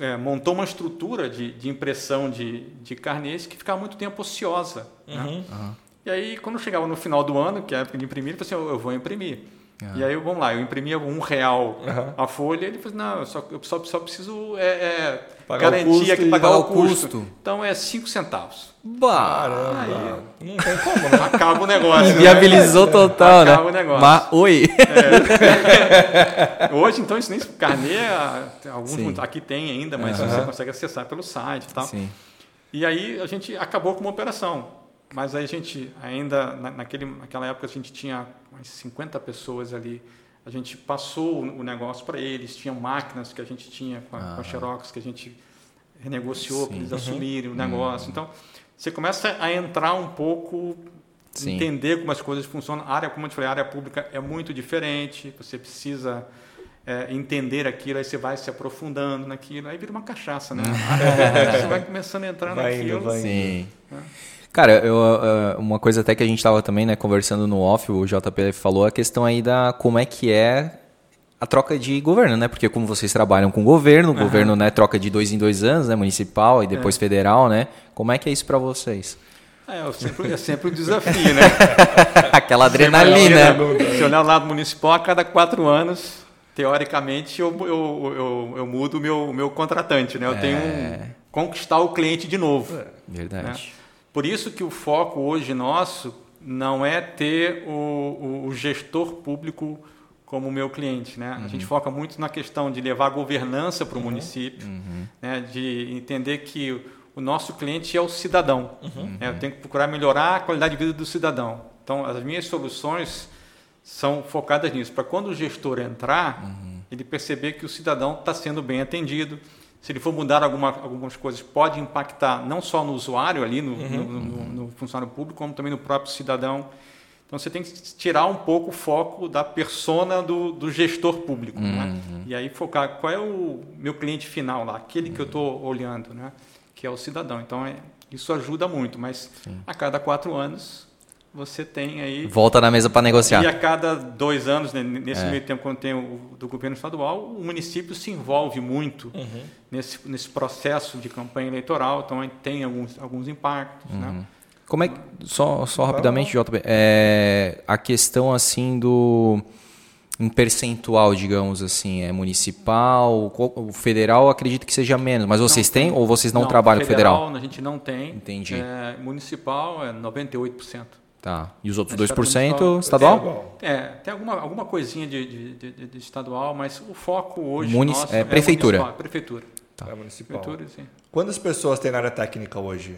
é, montou uma estrutura de, de impressão de, de carnês que ficava muito tempo ociosa. Uhum. Né? Uhum. E aí, quando chegava no final do ano, que é a época de imprimir, ele falou assim, eu vou imprimir. Uhum. E aí, vamos lá, eu imprimia um real uhum. a folha, ele falou, não, eu só, eu só, só preciso é, é, garantia que pagar, o custo. custo. Então é 5 centavos. Caramba. Aí, não tem como, né? Acaba o negócio. Viabilizou né? total, Acaba né? o negócio. Mas, oi. É. Hoje, então, isso nem carnê, alguns Sim. aqui tem ainda, mas uhum. você consegue acessar pelo site e tal. Sim. E aí a gente acabou com uma operação. Mas aí a gente ainda, naquele, naquela época, a gente tinha umas 50 pessoas ali a gente passou o negócio para eles, tinha máquinas que a gente tinha com a, ah. com a Xerox que a gente renegociou para eles uhum. assumirem o negócio. Uhum. Então, você começa a entrar um pouco, Sim. entender como as coisas funcionam. A área, como eu te falei, a área pública é muito diferente, você precisa é, entender aquilo, aí você vai se aprofundando naquilo, aí vira uma cachaça, né? você vai começando a entrar vai naquilo. Indo, vai Sim. Né? Cara, eu, uma coisa até que a gente estava também né, conversando no off, o JP falou a questão aí da como é que é a troca de governo, né? Porque como vocês trabalham com o governo, o uhum. governo né, troca de dois em dois anos, né? Municipal e depois é. federal, né? Como é que é isso para vocês? É, é, sempre, é sempre um desafio, né? Aquela adrenalina. Se olhar o lado municipal, a cada quatro anos, teoricamente, eu, eu, eu, eu mudo o meu, meu contratante, né? Eu é. tenho um, conquistar o cliente de novo. Verdade. Né? Por isso que o foco hoje nosso não é ter o, o, o gestor público como o meu cliente. Né? Uhum. A gente uhum. foca muito na questão de levar a governança para o uhum. município, uhum. Né? de entender que o nosso cliente é o cidadão. Uhum. Né? Eu tenho que procurar melhorar a qualidade de vida do cidadão. Então, as minhas soluções são focadas nisso, para quando o gestor entrar, uhum. ele perceber que o cidadão está sendo bem atendido. Se ele for mudar alguma, algumas coisas, pode impactar não só no usuário ali, no, no, no, no funcionário público, como também no próprio cidadão. Então você tem que tirar um pouco o foco da persona do, do gestor público. Né? Uhum. Né? E aí focar qual é o meu cliente final lá, aquele uhum. que eu estou olhando, né? que é o cidadão. Então é, isso ajuda muito, mas Sim. a cada quatro anos você tem aí. Volta na mesa para negociar. E a cada dois anos, né, nesse é. meio tempo, quando tem o do governo estadual, o município se envolve muito uhum. nesse, nesse processo de campanha eleitoral, então tem alguns, alguns impactos. Né? Uhum. Né? Como é que, só, só rapidamente, JB, é, a questão assim do em percentual, digamos assim, é municipal, o federal acredito que seja menos, mas vocês não, têm ou vocês não, não trabalham federal? Federal a gente não tem. Entendi. É, municipal é 98%. Tá. E os outros 2% estadual? É, tem alguma, alguma coisinha de, de, de, de estadual, mas o foco hoje Munic nosso é, prefeitura. É prefeitura. Tá. É municipal. Prefeitura, sim. Quantas pessoas tem na área técnica hoje?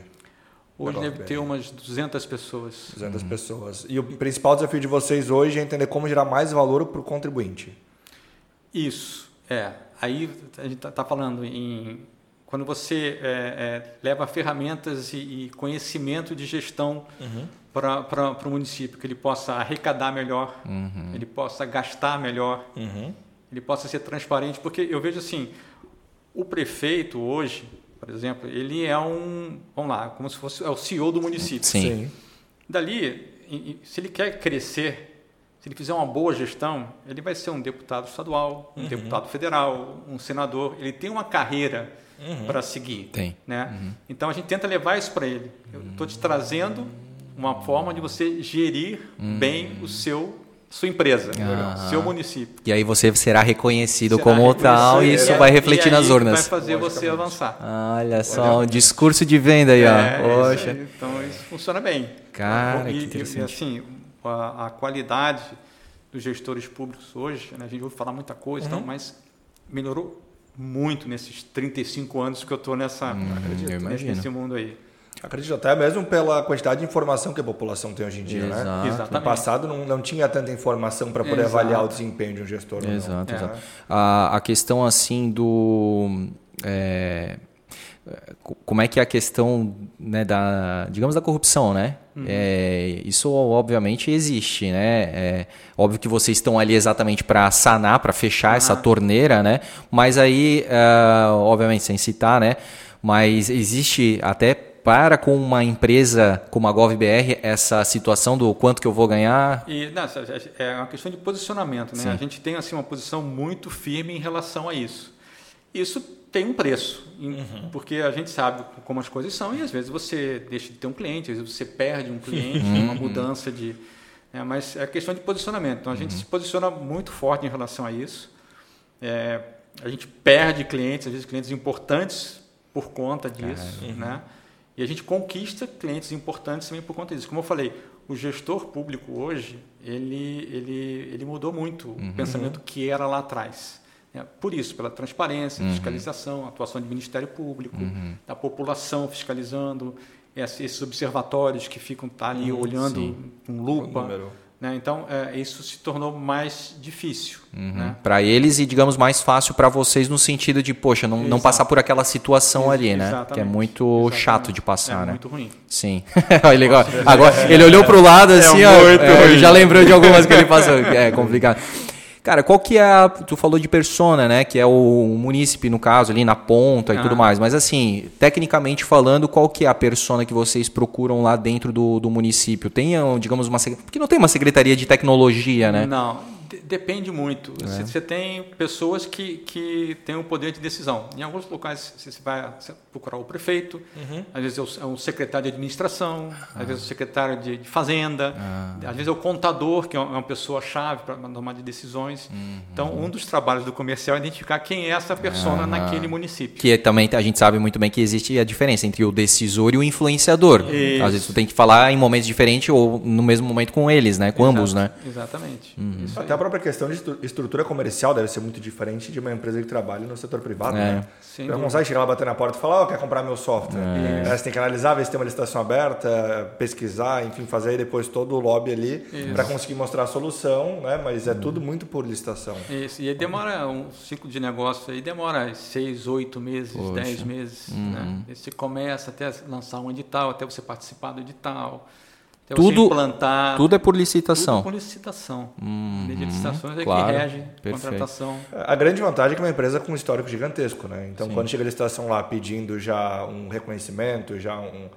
Hoje deve ter umas 200 pessoas. 200 uhum. pessoas. E o principal desafio de vocês hoje é entender como gerar mais valor para o contribuinte. Isso, é. Aí a gente está tá falando em quando você é, é, leva ferramentas e, e, conhecimento de gestão uhum. Para o município, que ele possa arrecadar melhor, uhum. ele possa gastar melhor, uhum. ele possa ser transparente, porque eu vejo assim, o prefeito hoje, por exemplo, ele é um, vamos lá, como se fosse é o CEO do município. Sim. Sim. Dali, se ele quer crescer, se ele fizer uma boa gestão, ele vai ser um deputado estadual, um uhum. deputado federal, um senador. Ele tem uma carreira uhum. para seguir. Tem. Né? Uhum. Então a gente tenta levar isso para ele. Eu estou te trazendo uma forma de você gerir uhum. bem o seu sua empresa, ah. seu município. E aí você será reconhecido será como tal e isso vai refletir nas urnas. Vai fazer você avançar. Olha só, um discurso de venda aí, é, ó. Poxa. Aí, então isso funciona bem. Cara, e, que interessante. E, assim, a, a, qualidade dos gestores públicos hoje, né, a gente ouve falar muita coisa, uhum. então, mas melhorou muito nesses 35 anos que eu estou nessa hum, nesse mundo aí. Acredito até mesmo pela quantidade de informação que a população tem hoje em dia, exato. né? Exatamente. No passado não, não tinha tanta informação para poder exato. avaliar o desempenho de um gestor. Exato, exato. É. A, a questão assim do... É, como é que é a questão né, da, digamos, da corrupção, né? Uhum. É, isso obviamente existe, né? É, óbvio que vocês estão ali exatamente para sanar, para fechar uhum. essa torneira, né? Mas aí, uh, obviamente, sem citar, né? Mas existe até para com uma empresa como a GovBR essa situação do quanto que eu vou ganhar? E, não, é uma questão de posicionamento, né? Sim. A gente tem assim uma posição muito firme em relação a isso. Isso tem um preço, uhum. porque a gente sabe como as coisas são e às vezes você deixa de ter um cliente, às vezes você perde um cliente, uhum. uma mudança de. É, mas é questão de posicionamento. Então a gente uhum. se posiciona muito forte em relação a isso. É, a gente perde clientes, às vezes clientes importantes por conta disso, né? E a gente conquista clientes importantes também por conta disso. Como eu falei, o gestor público hoje ele ele ele mudou muito o uhum. pensamento que era lá atrás. É, por isso, pela transparência, uhum. fiscalização, atuação do Ministério Público, uhum. da população fiscalizando, esses observatórios que ficam tá ali uhum, olhando sim. com lupa Né? Então, é, isso se tornou mais difícil. Uhum. Né? Para eles e, digamos, mais fácil para vocês no sentido de, poxa, não, não passar por aquela situação Ex ali, né? Que é muito exatamente. chato de passar, é né? muito ruim. Sim. legal. Agora, ele olhou para o lado assim, é ó, é, já lembrou de algumas que ele passou. É complicado. Cara, qual que é a. Tu falou de persona, né? Que é o munícipe, no caso, ali na ponta e ah. tudo mais. Mas assim, tecnicamente falando, qual que é a persona que vocês procuram lá dentro do, do município? Tem, digamos, uma. Porque não tem uma secretaria de tecnologia, né? Não depende muito. É. Você tem pessoas que, que têm o poder de decisão. Em alguns locais você vai procurar o prefeito, uhum. às vezes é o é secretário de administração, ah. às vezes é o secretário de, de fazenda, ah. às vezes é o contador, que é uma pessoa chave para tomar de decisões. Uhum. Então, um dos trabalhos do comercial é identificar quem é essa pessoa ah. naquele município. Que também a gente sabe muito bem que existe a diferença entre o decisor e o influenciador. Isso. Às vezes tu tem que falar em momentos diferentes ou no mesmo momento com eles, né? Com Exato. ambos, né? Exatamente. Uhum. Até a própria questão de estrutura comercial deve ser muito diferente de uma empresa que trabalha no setor privado, é. né? Você não consegue chegar lá, bater na porta e falar, oh, quer comprar meu software. É. Você tem que analisar, ver se tem uma licitação aberta, pesquisar, enfim, fazer aí depois todo o lobby ali para conseguir mostrar a solução, né? Mas é tudo muito por licitação. Isso, e aí demora um ciclo de negócio aí, demora seis, oito meses, Poxa. dez meses. Uhum. Né? E você começa até lançar um edital, até você participar do edital tudo, implantar, tudo é por licitação. Tudo por licitação. Uhum, licitações é claro, que rege a contratação. A grande vantagem é que é uma empresa com um histórico gigantesco, né? Então, Sim. quando chega a licitação lá pedindo já um reconhecimento, já um,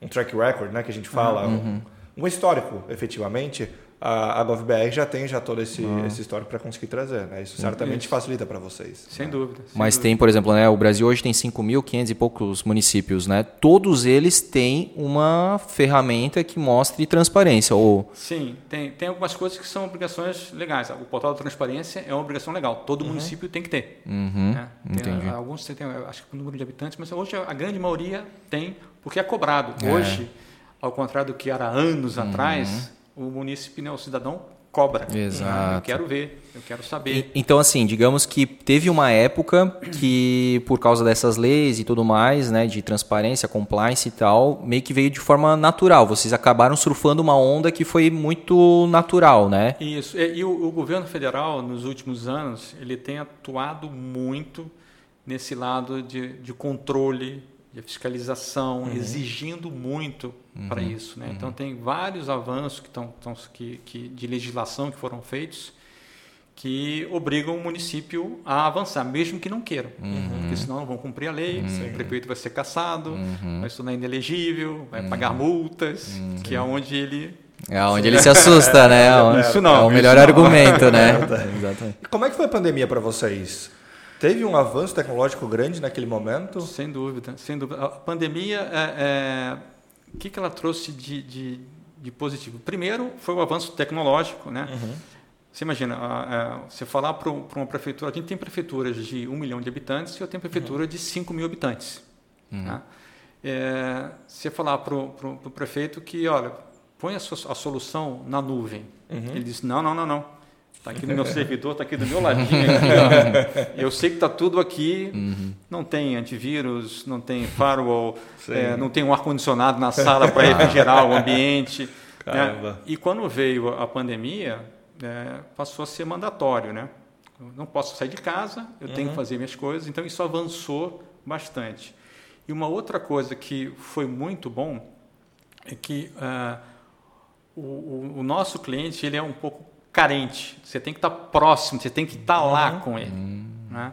um track record, né, que a gente fala, uhum. um, um histórico, efetivamente, a, a GovBR já tem já todo esse, ah. esse histórico para conseguir trazer. Né? Isso certamente Isso. facilita para vocês. Sem né? dúvida. Sem Mas dúvida. tem, por exemplo, né, o Brasil hoje tem 5.500 e poucos municípios. Né? Todos eles têm uma ferramenta que mostre transparência. Ou... Sim, tem, tem algumas coisas que são obrigações legais. O portal da transparência é uma obrigação legal. Todo uhum. município tem que ter. Uhum. Né? Entendi. alguns têm, acho que o número de habitantes, mas hoje a grande maioria tem, porque é cobrado. É. Hoje, ao contrário do que era anos uhum. atrás o munícipe, né, o cidadão cobra. Exato. Eu quero ver, eu quero saber. E, então, assim, digamos que teve uma época que, por causa dessas leis e tudo mais, né, de transparência, compliance e tal, meio que veio de forma natural. Vocês acabaram surfando uma onda que foi muito natural, né? Isso. E, e o, o governo federal, nos últimos anos, ele tem atuado muito nesse lado de, de controle de fiscalização, uhum. exigindo muito uhum. para isso. Né? Então, uhum. Então, tem vários avanços que estão, que, que, de legislação que foram feitos que obrigam o município a avançar, mesmo que não queiram. Uhum. Porque senão não vão cumprir a lei, uhum. o prefeito vai ser caçado, uhum. vai se tornar inelegível, vai pagar multas, que é onde ele é onde ele se assusta, né? É, isso não. É o melhor argumento, né? Exatamente. Como é que foi a pandemia para vocês? Teve um avanço tecnológico grande naquele momento? Sem dúvida, sem dúvida. A pandemia, é, é, o que, que ela trouxe de, de, de, positivo? Primeiro, foi o avanço tecnológico, né? Uhum. Você imagina, é, você falar para uma prefeitura, a gente tem prefeituras de um milhão de habitantes e eu tenho prefeitura uhum. de 5 mil habitantes. Uhum. Né? É, você falar para o prefeito que, olha, põe a, sua, a solução na nuvem. Uhum. Ele diz, não, não, não, não. Está aqui no meu servidor, está aqui do meu ladinho. Aqui, eu sei que está tudo aqui. Uhum. Não tem antivírus, não tem firewall, é, não tem um ar-condicionado na sala para refrigerar o ambiente. Né? E quando veio a pandemia, é, passou a ser mandatório. Né? Eu não posso sair de casa, eu uhum. tenho que uhum. fazer minhas coisas. Então, isso avançou bastante. E uma outra coisa que foi muito bom é que uh, o, o, o nosso cliente ele é um pouco carente. Você tem que estar próximo, você tem que estar lá uhum. com ele. Uhum. Né?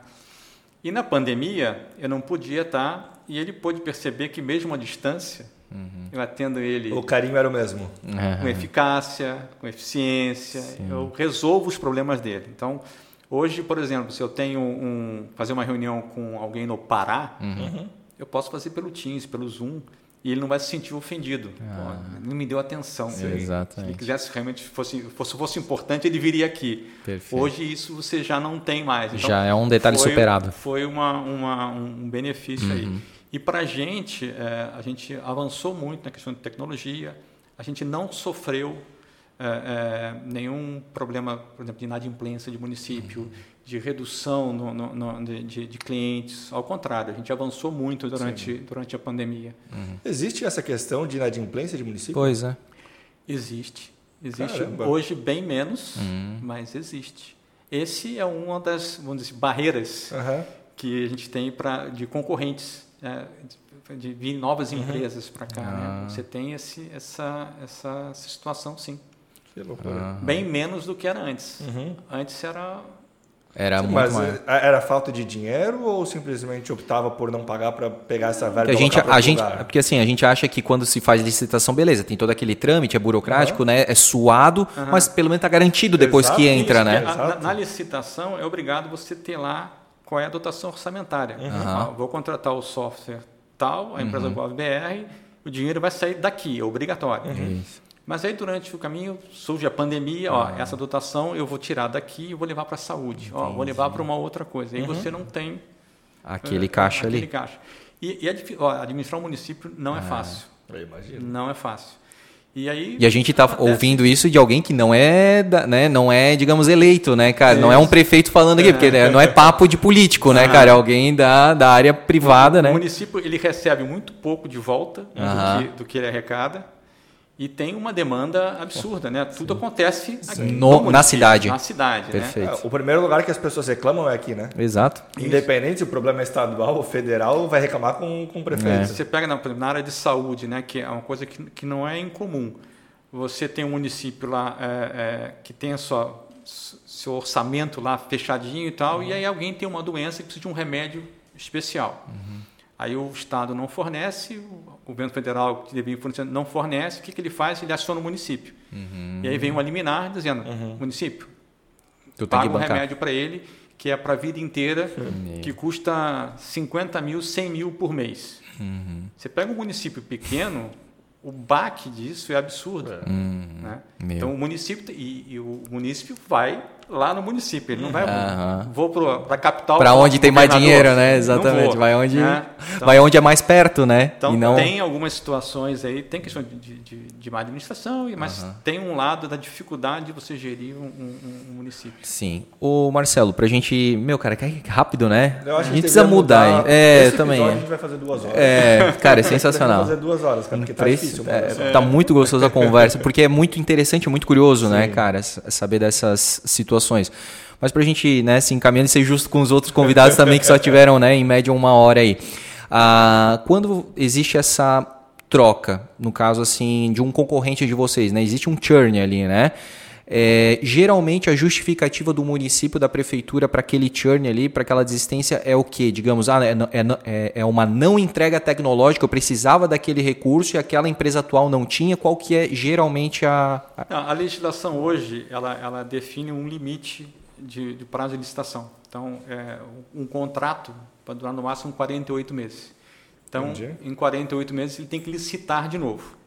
E na pandemia, eu não podia estar, e ele pôde perceber que, mesmo à distância, uhum. eu atendo ele. O carinho era o mesmo. Com eficácia, com eficiência, Sim. eu resolvo os problemas dele. Então, hoje, por exemplo, se eu tenho um. fazer uma reunião com alguém no Pará, uhum. eu posso fazer pelo Teams, pelo Zoom e ele não vai se sentir ofendido. Ah. Não me deu atenção. Sim, exatamente. Se ele quisesse realmente fosse, fosse, fosse importante, ele viria aqui. Perfeito. Hoje isso você já não tem mais. Então, já é um detalhe foi, superado. Foi uma, uma, um benefício uhum. aí. E para a gente, é, a gente avançou muito na questão de tecnologia. A gente não sofreu é, é, nenhum problema, por exemplo, de inadimplência de município, uhum de redução no, no, no, de, de, clientes. Ao contrário, a gente avançou muito durante, durante a pandemia. Uhum. Existe essa questão de inadimplência de município? Pois é. Existe. Existe Caramba. hoje bem menos, uhum. mas existe. Esse é uma das vamos dizer, barreiras uhum. que a gente tem para de concorrentes, é, de, vir novas uhum. empresas para cá. Né? Ah. Né? Você tem esse, essa, essa situação, sim. Que loucura. Bem menos do que era antes. Uhum. Antes era era muito Mas maior. Eh, era falta de dinheiro ou simplesmente optava por não pagar para pegar essa verba? a gente, a gente, porque assim a gente acha que quando se faz licitação, beleza, tem todo aquele trâmite, é burocrático, uhum. né? É suado, uhum. mas pelo menos está garantido depois Exato, que entra, isso, né? Na, na, licitação é obrigado você ter lá qual é a dotação orçamentária. Uhum. Ah, vou contratar o software tal, a empresa uhum. BR, o dinheiro vai sair daqui, é obrigatório. Uhum. Isso. Mas aí durante o caminho surge a pandemia, ó, ah. essa dotação eu vou tirar daqui e vou levar para a saúde, ó, vou levar para uma outra coisa. Aí uhum. você não tem aquele uh, caixa aquele ali. Caixa. E, e ó, administrar um município não é ah. fácil. Eu imagino. Não é fácil. E, aí, e a gente está ouvindo isso de alguém que não é, né, não é, digamos, eleito, né, cara? Isso. Não é um prefeito falando aqui, é. porque né, não é papo de político, né, ah. cara? É alguém da, da área privada, o, né? O município ele recebe muito pouco de volta do, que, do que ele arrecada e tem uma demanda absurda, né? Tudo Sim. acontece aqui no, na cidade. Na cidade, né? Perfeito. Né? o primeiro lugar que as pessoas reclamam é aqui, né? Exato. Independente se o problema é estadual ou federal, vai reclamar com, com o prefeito. É. Você pega na, na, área de saúde, né? Que é uma coisa que, que não é incomum. Você tem um município lá é, é, que tem a sua, seu orçamento lá fechadinho e tal, uhum. e aí alguém tem uma doença que precisa de um remédio especial. Uhum. Aí o Estado não fornece, o governo federal que devia fornecer não fornece, o que, que ele faz? Ele aciona o município. Uhum. E aí vem uma liminar dizendo, uhum. município, tu paga um remédio para ele, que é para a vida inteira, uhum. que custa 50 mil, 100 mil por mês. Uhum. Você pega um município pequeno, o baque disso é absurdo. É. Né? Então o município e, e, o município vai lá no município. Ele não vai, uhum. vou para a capital. Para onde tem mais dinheiro, né? Exatamente. Vai onde, né? então, vai onde é mais perto, né? Então, não... tem algumas situações aí, tem questão de, de, de má administração, mas uhum. tem um lado da dificuldade de você gerir um, um, um município. Sim. O Marcelo, para a gente. Meu, cara, que rápido, né? a gente precisa mudar. mudar. É, Esse também. a gente vai fazer duas horas. É, cara, é sensacional. fazer duas horas, cara, porque tá difícil. É, tá muito gostoso a conversa, porque é muito interessante, é muito curioso, né, Sim. né, cara, saber dessas situações. Mas para a gente né, se encaminhando e ser justo com os outros convidados também que só tiveram, né, em média, uma hora aí. Ah, quando existe essa troca, no caso assim, de um concorrente de vocês, né? Existe um churn ali, né? É, geralmente a justificativa do município, da prefeitura para aquele churn ali, para aquela desistência é o que? Digamos, ah, é, é, é, uma não entrega tecnológica, eu precisava daquele recurso e aquela empresa atual não tinha. Qual que é geralmente a. A, a legislação hoje ela, ela define um limite de, de prazo de licitação. Então, é, um contrato pode durar no máximo 48 meses. Então, Entendi. em 48 meses ele tem que licitar de novo.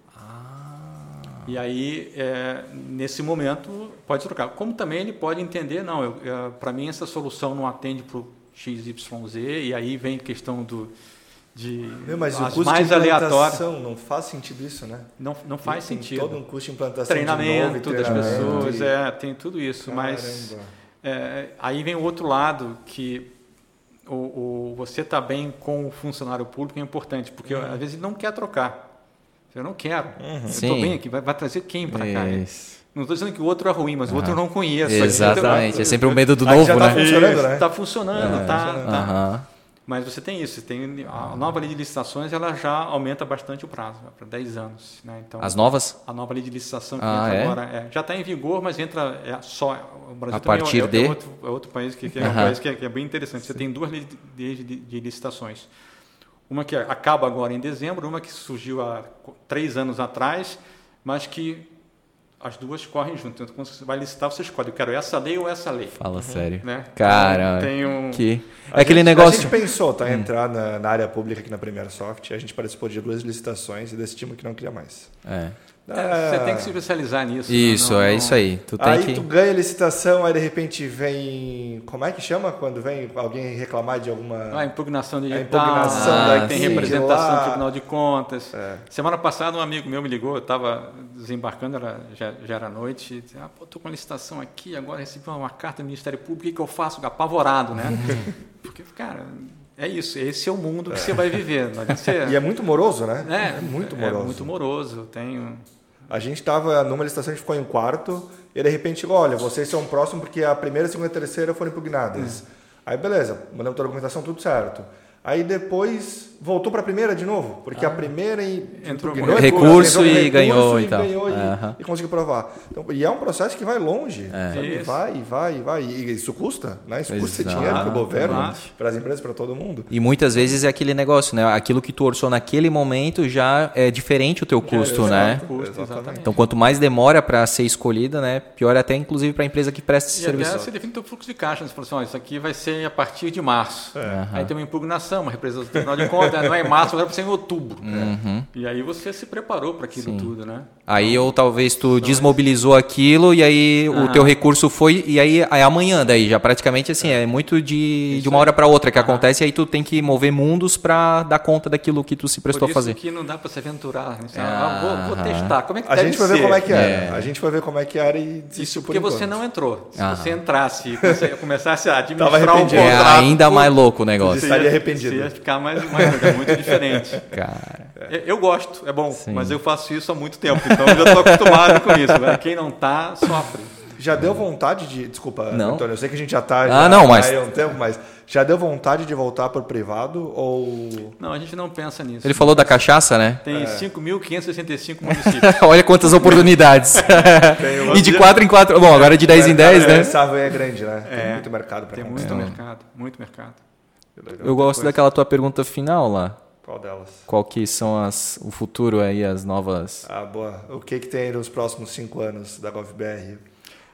E aí, é, nesse momento, pode trocar. Como também ele pode entender, não, é, para mim essa solução não atende para o XYZ, e aí vem a questão do, de Meu, mas o custo mais de implantação não faz sentido isso, né? Não, não faz tem sentido. Todo um custo de implantação treinamento de novo, das pessoas, e... é, tem tudo isso, Caramba. mas é, aí vem o outro lado que o, o você está bem com o funcionário público é importante, porque uhum. às vezes ele não quer trocar. Eu não quero. Uhum. Eu estou bem aqui. Vai, vai, trazer quem para cá? Não estou dizendo que o outro é ruim, mas o outro eu não conheço. Exatamente. é sempre o medo do novo, tá né? Funcionando, né? Está funcionando, é. tá, tá. Uhum. Mas você tem isso, tem a nova lei de licitações, ela já aumenta bastante o prazo, para 10 anos. Né? Então, As novas? A nova lei de licitação que ah, entra é? agora é, já está em vigor, mas entra é, só. O Brasil a partir é, de. É outro, é outro país que, que é um país que é, que é, bem interessante. Você tem duas leis de, de, de licitações. Uma que acaba agora em dezembro, uma que surgiu há três anos atrás, mas que as duas correm junto. Então, quando você vai licitar, você escolhe, eu quero essa lei ou essa lei. Fala uhum. sério. Né? Cara, então, tem um... que... É aquele gente, negócio... A gente pensou, tá? Hum. Entrar na, na, área pública aqui na Premier Soft, a gente participou de duas licitações e decidimos que não queria mais. É. É, você tem que se especializar nisso. Isso, não, é isso aí. Tu aí que... tu ganha licitação, aí de repente vem. Como é que chama quando vem alguém reclamar de alguma. Ah, impugnação digital. A impugnação ah, daqui, tem representação no Tribunal de Contas. É. Semana passada um amigo meu me ligou, eu estava desembarcando, era, já, já era noite. Disse, ah, pô, tô com a licitação aqui, agora recebi uma carta do Ministério Público, o que, que eu faço? Apavorado, né? Porque, cara é isso, esse é o mundo que é. você vai viver. Você... e é muito moroso, né? É, é muito moroso. É muito moroso. Tenho... A gente estava numa licitação, a gente ficou em quarto, e de repente olha, vocês são próximos porque a primeira, segunda e terceira foram impugnadas. Aí beleza, mandamos toda a documentação, tudo certo. Aí depois voltou para a primeira de novo, porque ah, a primeira entrou com recurso, entrou e ganhou e, e tal. Ganhou uhum. e, e, conseguiu provar. Então, e é um processo que vai longe. É. Vai, vai, vai. E isso custa, né? Isso custa Exato. dinheiro para o governo, para as empresas, para todo mundo. E muitas vezes é aquele negócio, né? Aquilo que tu orçou naquele momento já é diferente o teu custo, é, né? Custo, exatamente. Então, quanto mais demora para ser escolhida, né? Pior até, inclusive, para a empresa que presta esse e serviço. Você define o teu fluxo de caixa. Você fala assim, ó, isso aqui vai ser a partir de março. É. Aí tem uma impugnação, uma representação do Tribunal de Contas, não é em março, agora ser em outubro. Uhum. E aí você se preparou para aquilo Sim. tudo, né? Aí ou talvez tu desmobilizou aquilo e aí o teu recurso foi e aí é amanhã daí já praticamente assim é muito de, de uma hora para outra que acontece e aí tu tem que mover mundos para dar conta daquilo que tu se prestou a fazer. que não dá para se aventurar. Né? Ah, vou, vou, testar. Como é que a gente vai ver como é que era. É. A gente vai ver como é que era e isso porque você não entrou. Se você entrasse e começasse a administrar um contrato, é ainda mais louco o negócio. Você estaria arrependido. Você ia ficar mais, mais é muito diferente. Cara. Eu gosto, é bom, Sim. mas eu faço isso há muito tempo, então eu já estou acostumado com isso. Né? Quem não está, sofre. Já deu vontade de. Desculpa, não. Antônio, eu sei que a gente já está. Ah, não, mas. Há um tempo, mas já deu vontade de voltar para o privado ou. Não, a gente não pensa nisso. Ele falou da cachaça, né? Tem é. 5.565 municípios. Olha quantas oportunidades. e de 4 em 4. Bom, agora de 10 em 10, né? Essa é grande, né? Tem é, muito mercado para Tem muito mercado, muito mercado. Eu gosto coisa. daquela tua pergunta final lá. Qual delas? Qual que são as, o futuro aí, as novas... Ah, boa. O que, que tem nos próximos cinco anos da GovBR?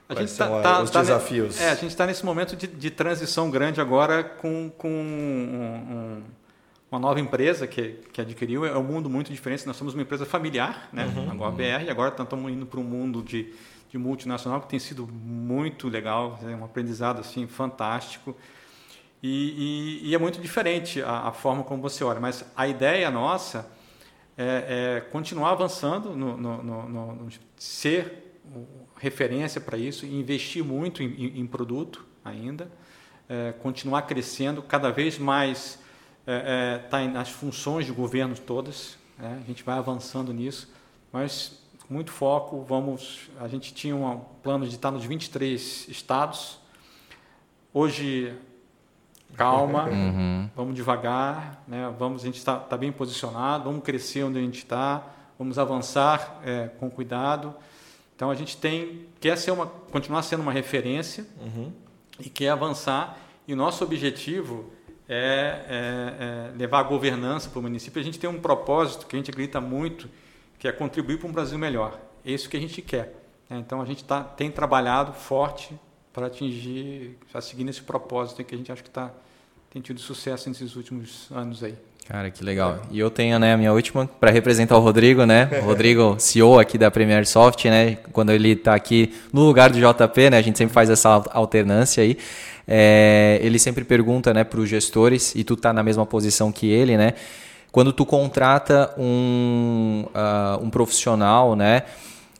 A gente são tá, os tá, desafios? é, a gente está nesse momento de, de, transição grande agora com, com um, um, uma nova empresa que, que adquiriu. É um mundo muito diferente. Nós somos uma empresa familiar, né? Uhum, a GovBR, e agora estamos indo para um mundo de, de multinacional que tem sido muito legal, é um aprendizado assim fantástico. E, e, e é muito diferente a, a, forma como você olha, mas a ideia nossa é, é continuar avançando, no, no, no, no, ser referência para isso, investir muito em, em, produto ainda, é, continuar crescendo, cada vez mais é, é, tá nas funções de governo todas, né? a gente vai avançando nisso, mas muito foco, vamos, a gente tinha um plano de estar nos 23 estados, hoje calma, uhum. vamos devagar, né? vamos, a gente está tá bem posicionado, vamos crescer onde a gente está, vamos avançar é, com cuidado. Então a gente tem quer ser uma, continuar sendo uma referência uhum. e quer avançar. E o nosso objetivo é, é, é levar a governança para o município. A gente tem um propósito que a gente acredita muito, que é contribuir para um Brasil melhor. É isso que a gente quer. Né? Então a gente tá, tem trabalhado forte para atingir, já seguindo esse propósito que a gente acha que tá, tem tido sucesso nesses últimos anos aí. Cara, que legal. E eu tenho, né, a minha última para representar o Rodrigo, né? O Rodrigo, CEO aqui da Premier Soft, né? Quando ele está aqui no lugar do JP, né? A gente sempre faz essa alternância aí. É, ele sempre pergunta, né, para os gestores, e tu tá na mesma posição que ele, né? Quando tu contrata um, uh, um profissional, né?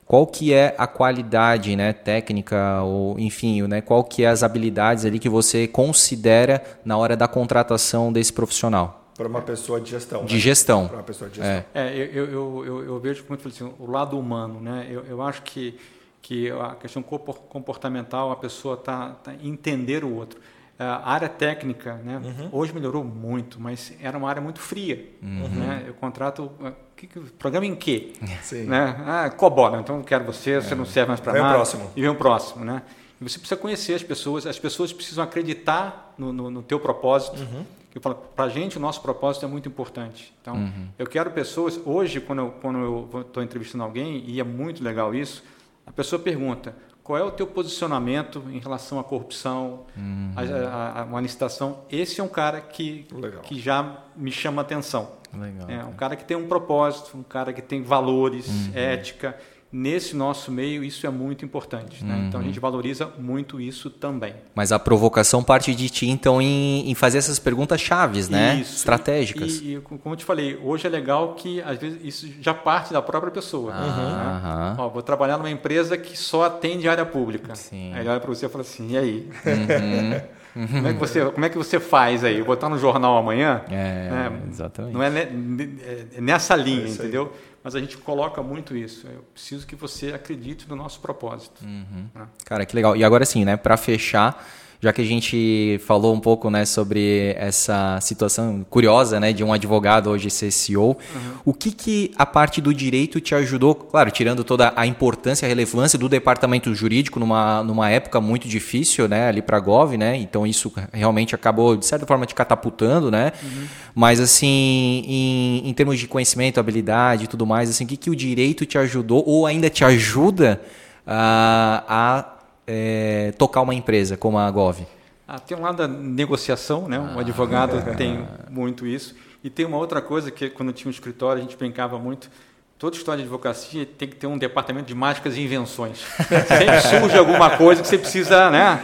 Qual que é a qualidade né, técnica ou enfim, né, qual que é as habilidades ali que você considera na hora da contratação desse profissional? Para uma pessoa de gestão. De né? gestão. Para uma pessoa de gestão. É, é eu, eu, eu, eu, vejo, como eu falei assim, o lado humano. Né? Eu, eu acho que, que a questão comportamental, a pessoa está tá entender o outro. A área técnica, né? Uhum. hoje melhorou muito, mas era uma área muito fria. Uhum. Né? Eu contrato que, que, programa em quê? Sim. Né? Ah, COBOL, né? então eu quero você, você não serve mais para nada. Vem o próximo. E vem o próximo, né? E você precisa conhecer as pessoas, as pessoas precisam acreditar no, no, no teu propósito. Uhum. Eu falo, para a gente o nosso propósito é muito importante. Então, uhum. eu quero pessoas. Hoje, quando eu quando eu estou entrevistando alguém e é muito legal isso, a pessoa pergunta: qual é o teu posicionamento em relação à corrupção, uhum. a, a, a, uma licitação? Esse é um cara que que já me chama atenção. Legal, é um cara que tem um propósito, um cara que tem valores, uhum. ética. Nesse nosso meio, isso é muito importante. Né? Uhum. Então, a gente valoriza muito isso também. Mas a provocação parte de ti, então, em, em fazer essas perguntas chaves, né? Isso. Estratégicas. E, e, como eu te falei, hoje é legal que, às vezes, isso já parte da própria pessoa. Né? Ó, vou trabalhar numa empresa que só atende área pública. Sim. Aí ele olha para você e fala assim, e aí? Uhum. Como é, que você, como é que você faz aí? Botar no jornal amanhã? É, né? exatamente. Não é, é nessa linha, é entendeu? Mas a gente coloca muito isso. Eu preciso que você acredite no nosso propósito. Uhum. Né? Cara, que legal. E agora sim, né? Para fechar, já que a gente falou um pouco né, sobre essa situação curiosa né, de um advogado hoje ser CEO, uhum. o que, que a parte do direito te ajudou, claro, tirando toda a importância, a relevância do departamento jurídico numa, numa época muito difícil né, ali para a Gov, né, então isso realmente acabou, de certa forma, te catapultando, né? Uhum. Mas, assim, em, em termos de conhecimento, habilidade e tudo mais, assim, o que, que o direito te ajudou ou ainda te ajuda uh, a é, tocar uma empresa como a Gov? Ah, tem um lado da negociação, né? Um ah, advogado é. tem muito isso. E tem uma outra coisa que quando tinha um escritório a gente brincava muito. Toda história de advocacia tem que ter um departamento de mágicas e invenções. Sempre surge alguma coisa que você precisa, né?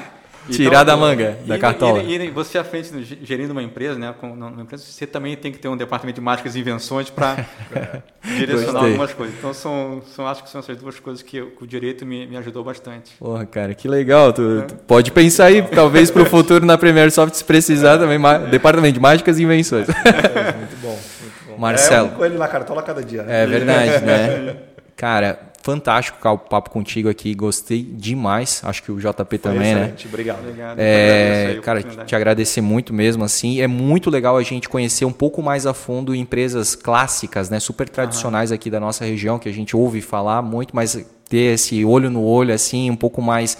Tirar então, da manga, e, da cartola. E, e, você à frente, gerindo uma empresa, né, uma empresa, você também tem que ter um departamento de mágicas e invenções para direcionar Gostei. algumas coisas. Então, são, são, acho que são essas duas coisas que, que o direito me, me, ajudou bastante. Porra, cara, que legal. Tu, é. tu pode pensar aí, talvez para o futuro na Premier Soft, se precisar também, é. departamento de mágicas e invenções. É, muito bom, muito bom. Marcelo. É um coelho na cartola cada dia. Né? É verdade, né? Cara, fantástico o papo contigo aqui, gostei demais. Acho que o JP Foi também, excelente. né? Obrigado. Obrigado. É, cara, te agradecer muito mesmo assim. É muito legal a gente conhecer um pouco mais a fundo empresas clássicas, né, super tradicionais aqui da nossa região que a gente ouve falar muito, mas ter esse olho no olho assim, um pouco mais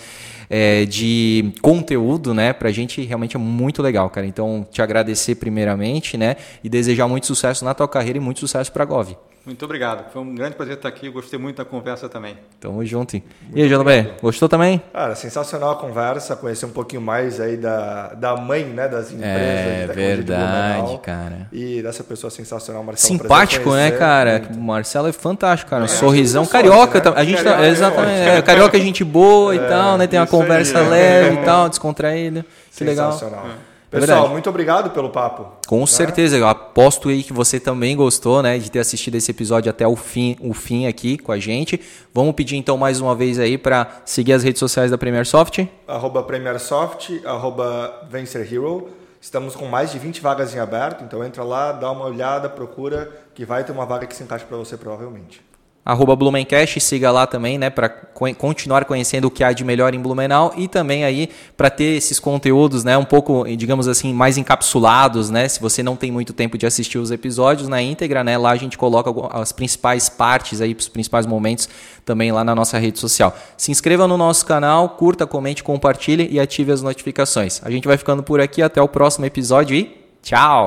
é, de conteúdo, né, pra gente realmente é muito legal, cara. Então, te agradecer primeiramente, né, e desejar muito sucesso na tua carreira e muito sucesso pra Gov. Muito obrigado. Foi um grande prazer estar aqui. Gostei muito da conversa também. Tamo junto. e aí, JB, gostou também? Cara, sensacional a conversa. Conhecer um pouquinho mais aí da, da mãe né, das empresas. É verdade, cara. E dessa pessoa sensacional, Marcelo. Simpático, né, cara? Muito. O Marcelo é fantástico, cara. Um é, sorrisão. Carioca. Né? A gente tá, é exatamente. É, carioca é gente boa e é, tal, né? Tem uma conversa aí, leve e tal, descontraída. Que legal. Sensacional. Pessoal, Verdade. muito obrigado pelo papo. Com né? certeza, eu aposto aí que você também gostou, né, de ter assistido esse episódio até o fim, o fim aqui com a gente. Vamos pedir então mais uma vez aí para seguir as redes sociais da Premier Soft. Arroba Premier Soft, arroba Vencer Hero. Estamos com mais de 20 vagas em aberto, então entra lá, dá uma olhada, procura, que vai ter uma vaga que se encaixe para você provavelmente arroba Blumencast, siga lá também, né, para continuar conhecendo o que há de melhor em Blumenau e também aí para ter esses conteúdos, né, um pouco, digamos assim, mais encapsulados, né, se você não tem muito tempo de assistir os episódios na íntegra, né, lá a gente coloca as principais partes aí, os principais momentos também lá na nossa rede social. Se inscreva no nosso canal, curta, comente, compartilhe e ative as notificações. A gente vai ficando por aqui, até o próximo episódio e tchau!